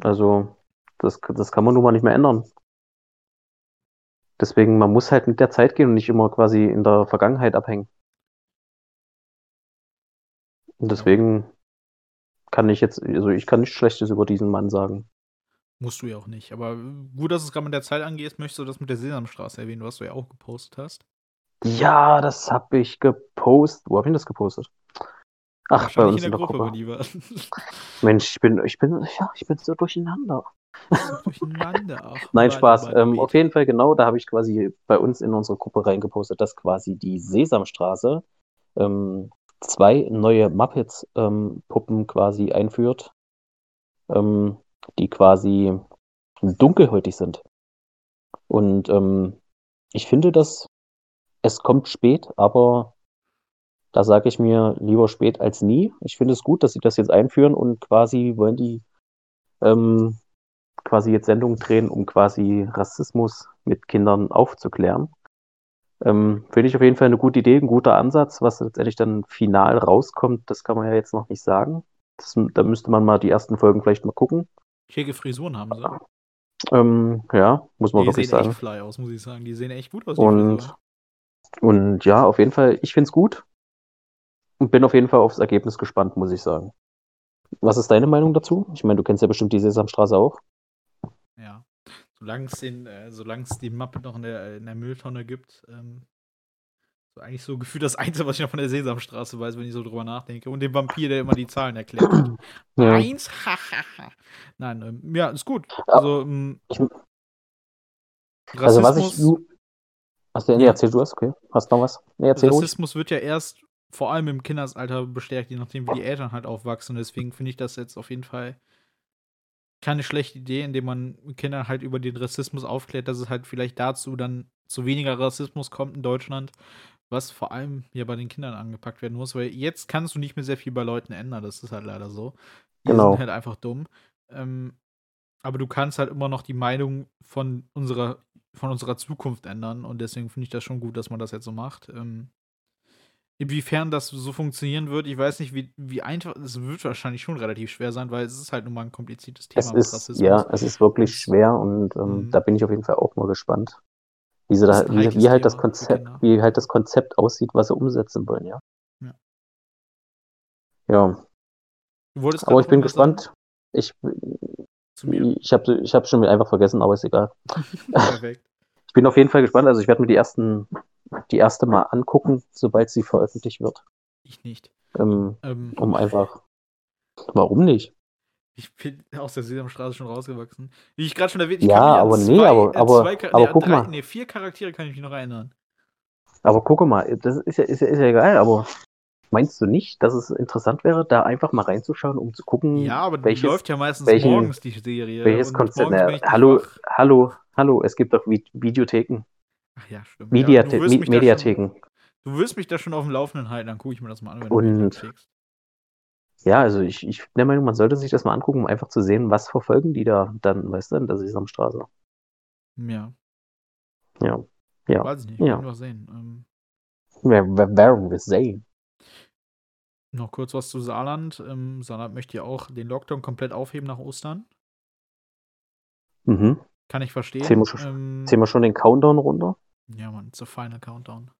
Also, das, das kann man nun mal nicht mehr ändern. Deswegen, man muss halt mit der Zeit gehen und nicht immer quasi in der Vergangenheit abhängen. Und deswegen kann ich jetzt, also ich kann nichts Schlechtes über diesen Mann sagen. Musst du ja auch nicht. Aber gut, dass es gerade mit der Zeit angeht, möchtest du das mit der Sesamstraße erwähnen, was du ja auch gepostet hast. Ja, das habe ich gepostet. Wo habe ich das gepostet? Ach, bei uns in der, in der Gruppe. Gruppe. Mensch, ich bin, ich bin, ja, ich bin so durcheinander. durcheinander. Ach, Nein, Spaß. Ähm, auf jeden Fall genau, da habe ich quasi bei uns in unsere Gruppe reingepostet, dass quasi die Sesamstraße ähm, zwei neue Muppets-Puppen ähm, quasi einführt. Ähm, die quasi dunkelhäutig sind. Und ähm, ich finde, dass es kommt spät, aber da sage ich mir lieber spät als nie. Ich finde es gut, dass sie das jetzt einführen und quasi wollen die ähm, quasi jetzt Sendungen drehen, um quasi Rassismus mit Kindern aufzuklären. Ähm, finde ich auf jeden Fall eine gute Idee, ein guter Ansatz. Was letztendlich dann final rauskommt, das kann man ja jetzt noch nicht sagen. Das, da müsste man mal die ersten Folgen vielleicht mal gucken. Schicke Frisuren haben sie. Ähm, ja, muss man die wirklich sagen. Die sehen echt fly aus, muss ich sagen. Die sehen echt gut aus. Und, und ja, auf jeden Fall, ich finde es gut. Und bin auf jeden Fall aufs Ergebnis gespannt, muss ich sagen. Was ist deine Meinung dazu? Ich meine, du kennst ja bestimmt die Sesamstraße auch. Ja. Solange es den, äh, die Mappe noch in der, in der Mülltonne gibt, ähm, eigentlich so gefühlt das Einzige, was ich noch von der Sesamstraße weiß, wenn ich so drüber nachdenke. Und dem Vampir, der immer die Zahlen erklärt. Ja. Eins, hahaha. Nein, ähm, ja, ist gut. Also, ähm, ich, also was ich. Hast du, nee, erzähl du was, okay. Hast du noch was? Nee, Rassismus ruhig. wird ja erst vor allem im Kindesalter bestärkt, je nachdem, wie die Eltern halt aufwachsen. Deswegen finde ich das jetzt auf jeden Fall keine schlechte Idee, indem man Kindern halt über den Rassismus aufklärt, dass es halt vielleicht dazu dann zu weniger Rassismus kommt in Deutschland was vor allem hier bei den Kindern angepackt werden muss, weil jetzt kannst du nicht mehr sehr viel bei Leuten ändern, das ist halt leider so. Die genau. sind halt einfach dumm. Ähm, aber du kannst halt immer noch die Meinung von unserer, von unserer Zukunft ändern und deswegen finde ich das schon gut, dass man das jetzt so macht. Ähm, inwiefern das so funktionieren wird, ich weiß nicht, wie, wie einfach, es wird wahrscheinlich schon relativ schwer sein, weil es ist halt nun mal ein kompliziertes Thema. Es ist, ja, es ist wirklich schwer und ähm, mhm. da bin ich auf jeden Fall auch mal gespannt. Wie, sie da, wie, wie halt das Konzept, genau. wie halt das Konzept aussieht, was sie umsetzen wollen, ja. Ja. ja. aber ich bin gespannt. Ich, ich habe ich hab schon einfach vergessen, aber ist egal. Perfekt. ich bin auf jeden Fall gespannt. Also ich werde mir die ersten, die erste mal angucken, sobald sie veröffentlicht wird. Ich nicht. Ähm, ähm, um einfach. Warum nicht? Ich bin aus der Sesamstraße schon rausgewachsen. Wie ich gerade schon erwähnt habe. Ja, aber nee, aber, aber, zwei, aber nee, guck drei, mal. Nee, vier Charaktere kann ich mich noch erinnern. Aber guck mal, das ist ja, ist ja, ist ja geil, aber meinst du nicht, dass es interessant wäre, da einfach mal reinzuschauen, um zu gucken, Ja, aber welches, die läuft ja meistens welchen, morgens, die Serie. Welches Konzept? Na, hallo, hallo, hallo, es gibt doch Videotheken. Ach ja, stimmt. Mediathe ja, Mediatheken. Du wirst mich da schon auf dem Laufenden halten, dann gucke ich mir das mal an, wenn Und- du. Ja, also ich, ich bin der Meinung, man sollte sich das mal angucken, um einfach zu sehen, was verfolgen die da dann, weißt du, in der Sesamstraße. Ja, Ja. Ja. weiß ich nicht. Ja. Werden wir sehen. Ähm, Wer, wer, werden wir sehen? noch kurz was zu Saarland. Ähm, Saarland möchte ja auch den Lockdown komplett aufheben nach Ostern. Mhm. Kann ich verstehen. Zählen wir schon- Ähm, Ziehen wir schon den Countdown runter? Ja, Mann, zur Final Countdown.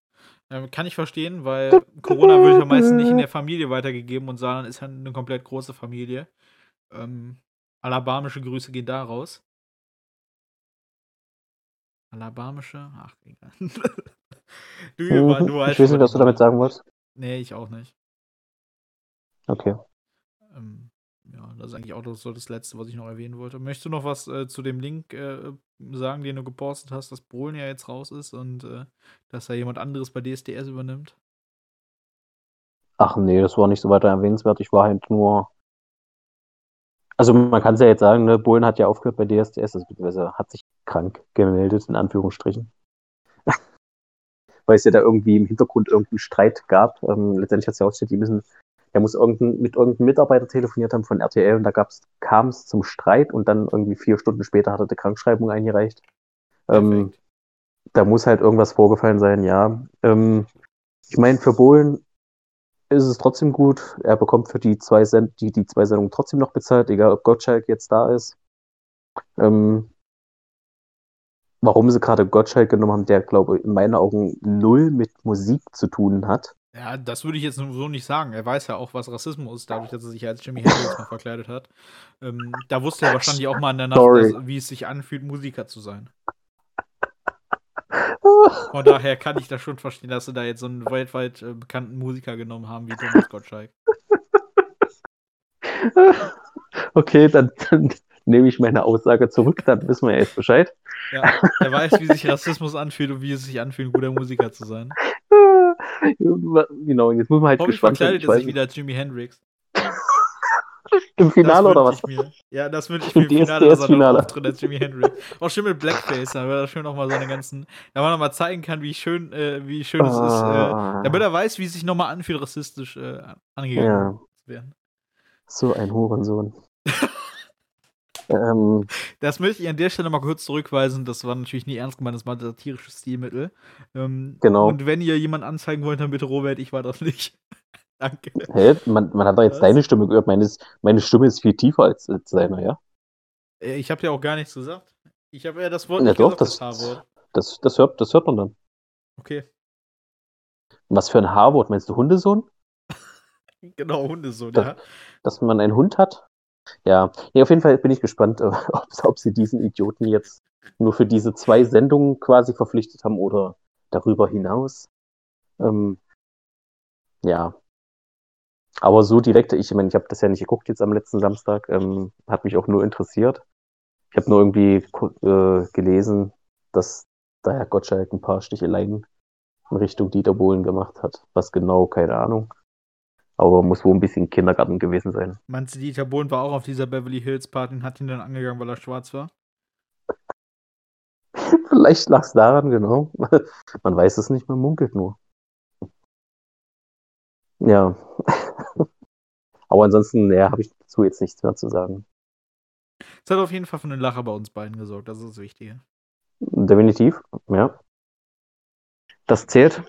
Ähm, kann ich verstehen, weil Corona wird ja meistens nicht in der Familie weitergegeben und Saarland ist ja eine komplett große Familie. Ähm, alabamische Grüße gehen da raus. Alabamische? Ach, egal. du, du, Mhm. weißt Ich weiß nicht, was du damit sagen wolltest. Nee, ich auch nicht. Okay. Ähm, ja, das ist eigentlich auch so das Letzte, was ich noch erwähnen wollte. Möchtest du noch was äh, zu dem Link äh, sagen, den du gepostet hast, dass Polen ja jetzt raus ist und äh, dass da jemand anderes bei DSDS übernimmt? Ach nee, das war nicht so weiter erwähnenswert. Ich war halt nur. Also man kann es ja jetzt sagen, ne, Bohlen hat ja aufgehört bei DSDS, also beziehungsweise hat sich krank gemeldet, in Anführungsstrichen. Weil es ja da irgendwie im Hintergrund irgendeinen Streit gab. Ähm, letztendlich hat es ja ausgestellt, die müssen, der muss irgendein, mit irgendeinem Mitarbeiter telefoniert haben von RTL und da kam es zum Streit und dann irgendwie vier Stunden später hat er die Krankschreibung eingereicht. Ähm, da muss halt irgendwas vorgefallen sein, ja. Ähm, ich meine, für Bohlen ist es trotzdem gut. Er bekommt für die zwei, Send die, die zwei Sendungen trotzdem noch bezahlt, egal ob Gottschalk jetzt da ist. Ähm, warum sie gerade Gottschalk genommen haben, der, glaube ich, in meinen Augen null mit Musik zu tun hat. Ja, das würde ich jetzt so nicht sagen. Er weiß ja auch, was Rassismus ist, dadurch, dass er sich als Jimi Hendrix mal verkleidet hat. Ähm, da wusste er wahrscheinlich auch mal in der Nacht, dass, wie es sich anfühlt, Musiker zu sein. Von daher kann ich das schon verstehen, dass sie da jetzt so einen weltweit äh, bekannten Musiker genommen haben wie Thomas Gottschalk. okay, dann, dann nehme ich meine Aussage zurück, dann wissen wir ja jetzt Bescheid. Ja, er weiß, wie sich Rassismus anfühlt und wie es sich anfühlt, ein guter Musiker zu sein. genau, jetzt muss man halt Hoffentlich gespannt sein. verkleidet er sich wieder als Jimi Hendrix. Im Finale oder was? Mir. Ja, das wünsche ich mir im Finale, dass er noch auftritt als Jimi Hendrix. Auch schön mit Blackface, damit er schön nochmal seine ganzen, da man nochmal zeigen kann, wie schön, äh, wie schön es ist, äh, Ah, damit er weiß, wie es sich nochmal anfühlt, rassistisch äh, angegangen ja, zu werden. so ein Hurensohn. Ähm, Das möchte ich an der Stelle mal kurz zurückweisen. Das war natürlich nie ernst gemeint, das war ein satirisches Stilmittel. Ähm, Genau. Und wenn ihr jemanden anzeigen wollt, dann bitte Robert, ich war das nicht. Danke. hä? Man, man hat doch jetzt Was? deine Stimme gehört. Meine, ist, meine Stimme ist viel tiefer als, als seine, ja? Äh, Ich habe ja auch gar nichts gesagt. Ich habe ja das Wort Ja, doch, gesagt, das, H-Wort. das, das, hört, das hört man dann. Okay. Was für ein H-Wort? Meinst du Hundesohn? Genau, Hundesohn, Das- ja. Dass man einen Hund hat? Ja. Nee, auf jeden Fall bin ich gespannt, ob, ob sie diesen Idioten jetzt nur für diese zwei Sendungen quasi verpflichtet haben oder darüber hinaus. Ähm, ja. Aber so direkt, ich meine, ich habe das ja nicht geguckt jetzt am letzten Samstag, ähm, hat mich auch nur interessiert. Ich habe nur irgendwie äh, gelesen, dass da Herr Gottschalk ein paar Sticheleien in Richtung Dieter Bohlen gemacht hat. Was genau, keine Ahnung. Aber muss wohl ein bisschen Kindergarten gewesen sein. Meinst du, Dieter Bohlen war auch auf dieser Beverly Hills Party und hat ihn dann angegangen, weil er schwarz war? Vielleicht lag es daran, genau. Man weiß es nicht, man munkelt nur. Ja. Aber ansonsten, ja, habe ich dazu jetzt nichts mehr zu sagen. Es hat auf jeden Fall für einen Lacher bei uns beiden gesorgt, das ist das Wichtige. Definitiv, ja. Das zählt.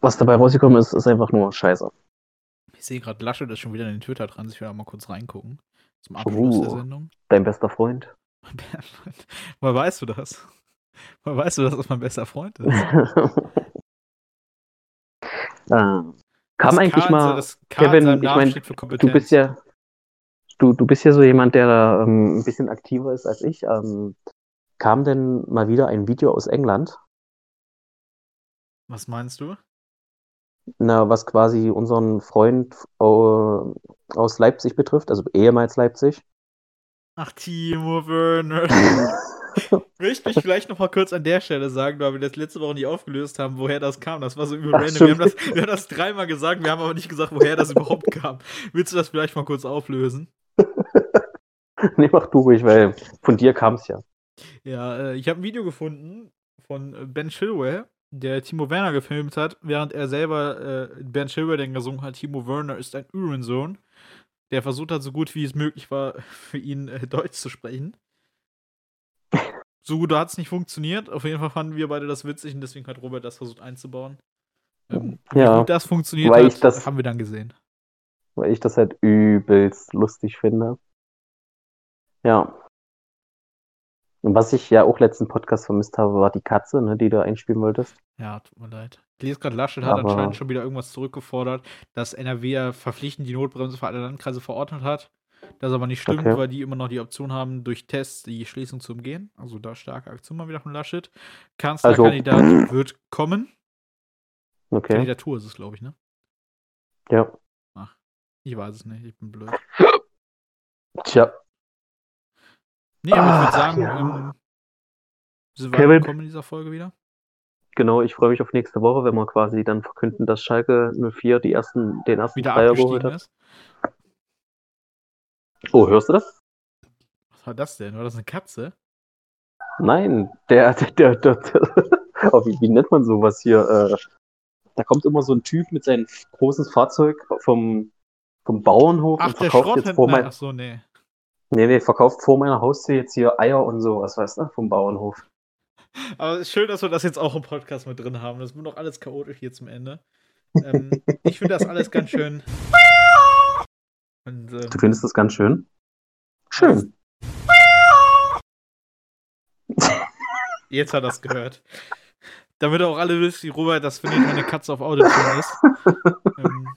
Was dabei rausgekommen ist, ist einfach nur scheiße. Ich sehe gerade, Laschet ist schon wieder in den Twitter dran. Ich will da mal kurz reingucken. Zum Abschluss der Uh. Sendung. Dein bester Freund. Woher weißt du das? Woher weißt du, dass das mein bester Freund ist? ähm, kam eigentlich K in mal. Kevin, ich Namen mein, steht für Du bist ja, du, du bist ja so jemand, der da ähm, ein bisschen aktiver ist als ich. Ähm, kam denn mal wieder ein Video aus England, Was meinst du? Na, was quasi unseren Freund äh, aus Leipzig betrifft, also ehemals Leipzig. Ach, Timo Werner. Möchte ich vielleicht noch mal kurz an der Stelle sagen, weil wir das letzte Woche nicht aufgelöst haben, woher das kam. Das war so Ach, random. Wir haben, das, wir haben das dreimal gesagt, wir haben aber nicht gesagt, woher das überhaupt kam. Willst du das vielleicht mal kurz auflösen? nee, mach du ruhig, weil von dir kam es ja. Ja, äh, ich habe ein Video gefunden von Ben Chilwell. Der Timo Werner gefilmt hat, während er selber äh, Bernd Schilberding gesungen hat, Timo Werner ist ein Uhrensohn, der versucht hat, so gut wie es möglich war, für ihn äh, Deutsch zu sprechen. So gut hat es nicht funktioniert. Auf jeden Fall fanden wir beide das witzig und deswegen hat Robert das versucht einzubauen. Ähm, Ja, wie gut das funktioniert weil hat, ich das- haben wir dann gesehen. Weil ich das halt übelst lustig finde. Ja. Und was ich ja auch letzten Podcast vermisst habe, war die Katze, ne, die du einspielen wolltest. Ja, tut mir leid. Ich lese gerade, Laschet hat Aber- anscheinend schon wieder irgendwas zurückgefordert, dass NRW ja verpflichtend die Notbremse für alle Landkreise verordnet hat. Das aber nicht stimmt, Okay. weil die immer noch die Option haben, durch Tests die Schließung zu umgehen. Also da starke Aktion mal wieder von Laschet. Kanzlerkandidat wird kommen. Okay. Kandidatur ist es, glaube ich, ne? Ja. Ich weiß es nicht, ich bin blöd. Tja. Nee, aber ich würde Ah, sagen, ja. ähm, sind wir Kevin. angekommen in dieser Folge wieder. Genau, ich freue mich auf nächste Woche, wenn wir quasi dann verkünden, dass Schalke 04 die ersten, den ersten Wieder Dreier geholt hat. ist. Oh, hörst du das? Was war das denn? War das eine Katze? Nein, der, der, der, der, der oh, wie, wie nennt man sowas hier? Äh, da kommt immer so ein Typ mit seinem großen Fahrzeug vom, vom Bauernhof Ach, und der verkauft jetzt vor mein, Ach so, nee. Nee, nee, verkauft vor meiner Haustür jetzt hier Eier und sowas, weißt du, vom Bauernhof. Aber es ist schön, dass wir das jetzt auch im Podcast mit drin haben. Das wird doch alles chaotisch hier zum Ende. Ähm, ich finde das alles ganz schön. Und, ähm, Du findest das ganz schön? Schön. jetzt hat er es gehört. Damit auch alle wisst, wie Robert das findet, wenn eine Katze auf Autotune ist. ähm,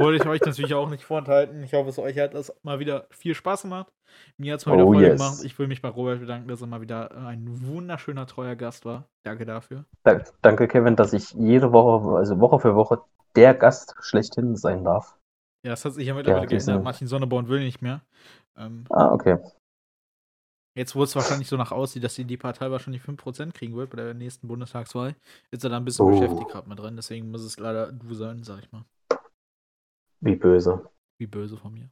wollte ich euch natürlich auch nicht vorenthalten. Ich hoffe, es euch hat das mal wieder viel Spaß gemacht. Mir hat es mal wieder Oh, Freude yes. gemacht. Ich will mich bei Robert bedanken, dass er mal wieder ein wunderschöner, treuer Gast war. Danke dafür. Da, danke, Kevin, dass ich jede Woche, also Woche für Woche, der Gast schlechthin sein darf. Ja, das hat sich ja mittlerweile Ja, geändert. Martin Sonneborn will nicht mehr. Ähm, Ah, okay. Jetzt, wo es wahrscheinlich so nach aussieht, dass die, die Partei wahrscheinlich 5% kriegen wird bei der nächsten Bundestagswahl, ist er da ein bisschen Oh. beschäftigt gerade mit drin. Deswegen muss es leider du sein, sag ich mal. Wie böse. Wie böse von mir.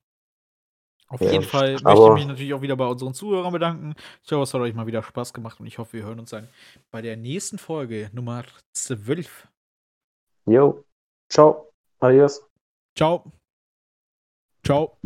Auf Ja, jeden Fall möchte ich mich natürlich auch wieder bei unseren Zuhörern bedanken. Ich hoffe, es hat euch mal wieder Spaß gemacht und ich hoffe, wir hören uns dann bei der nächsten Folge Nummer 12. Jo. Ciao. Adios. Ciao. Ciao.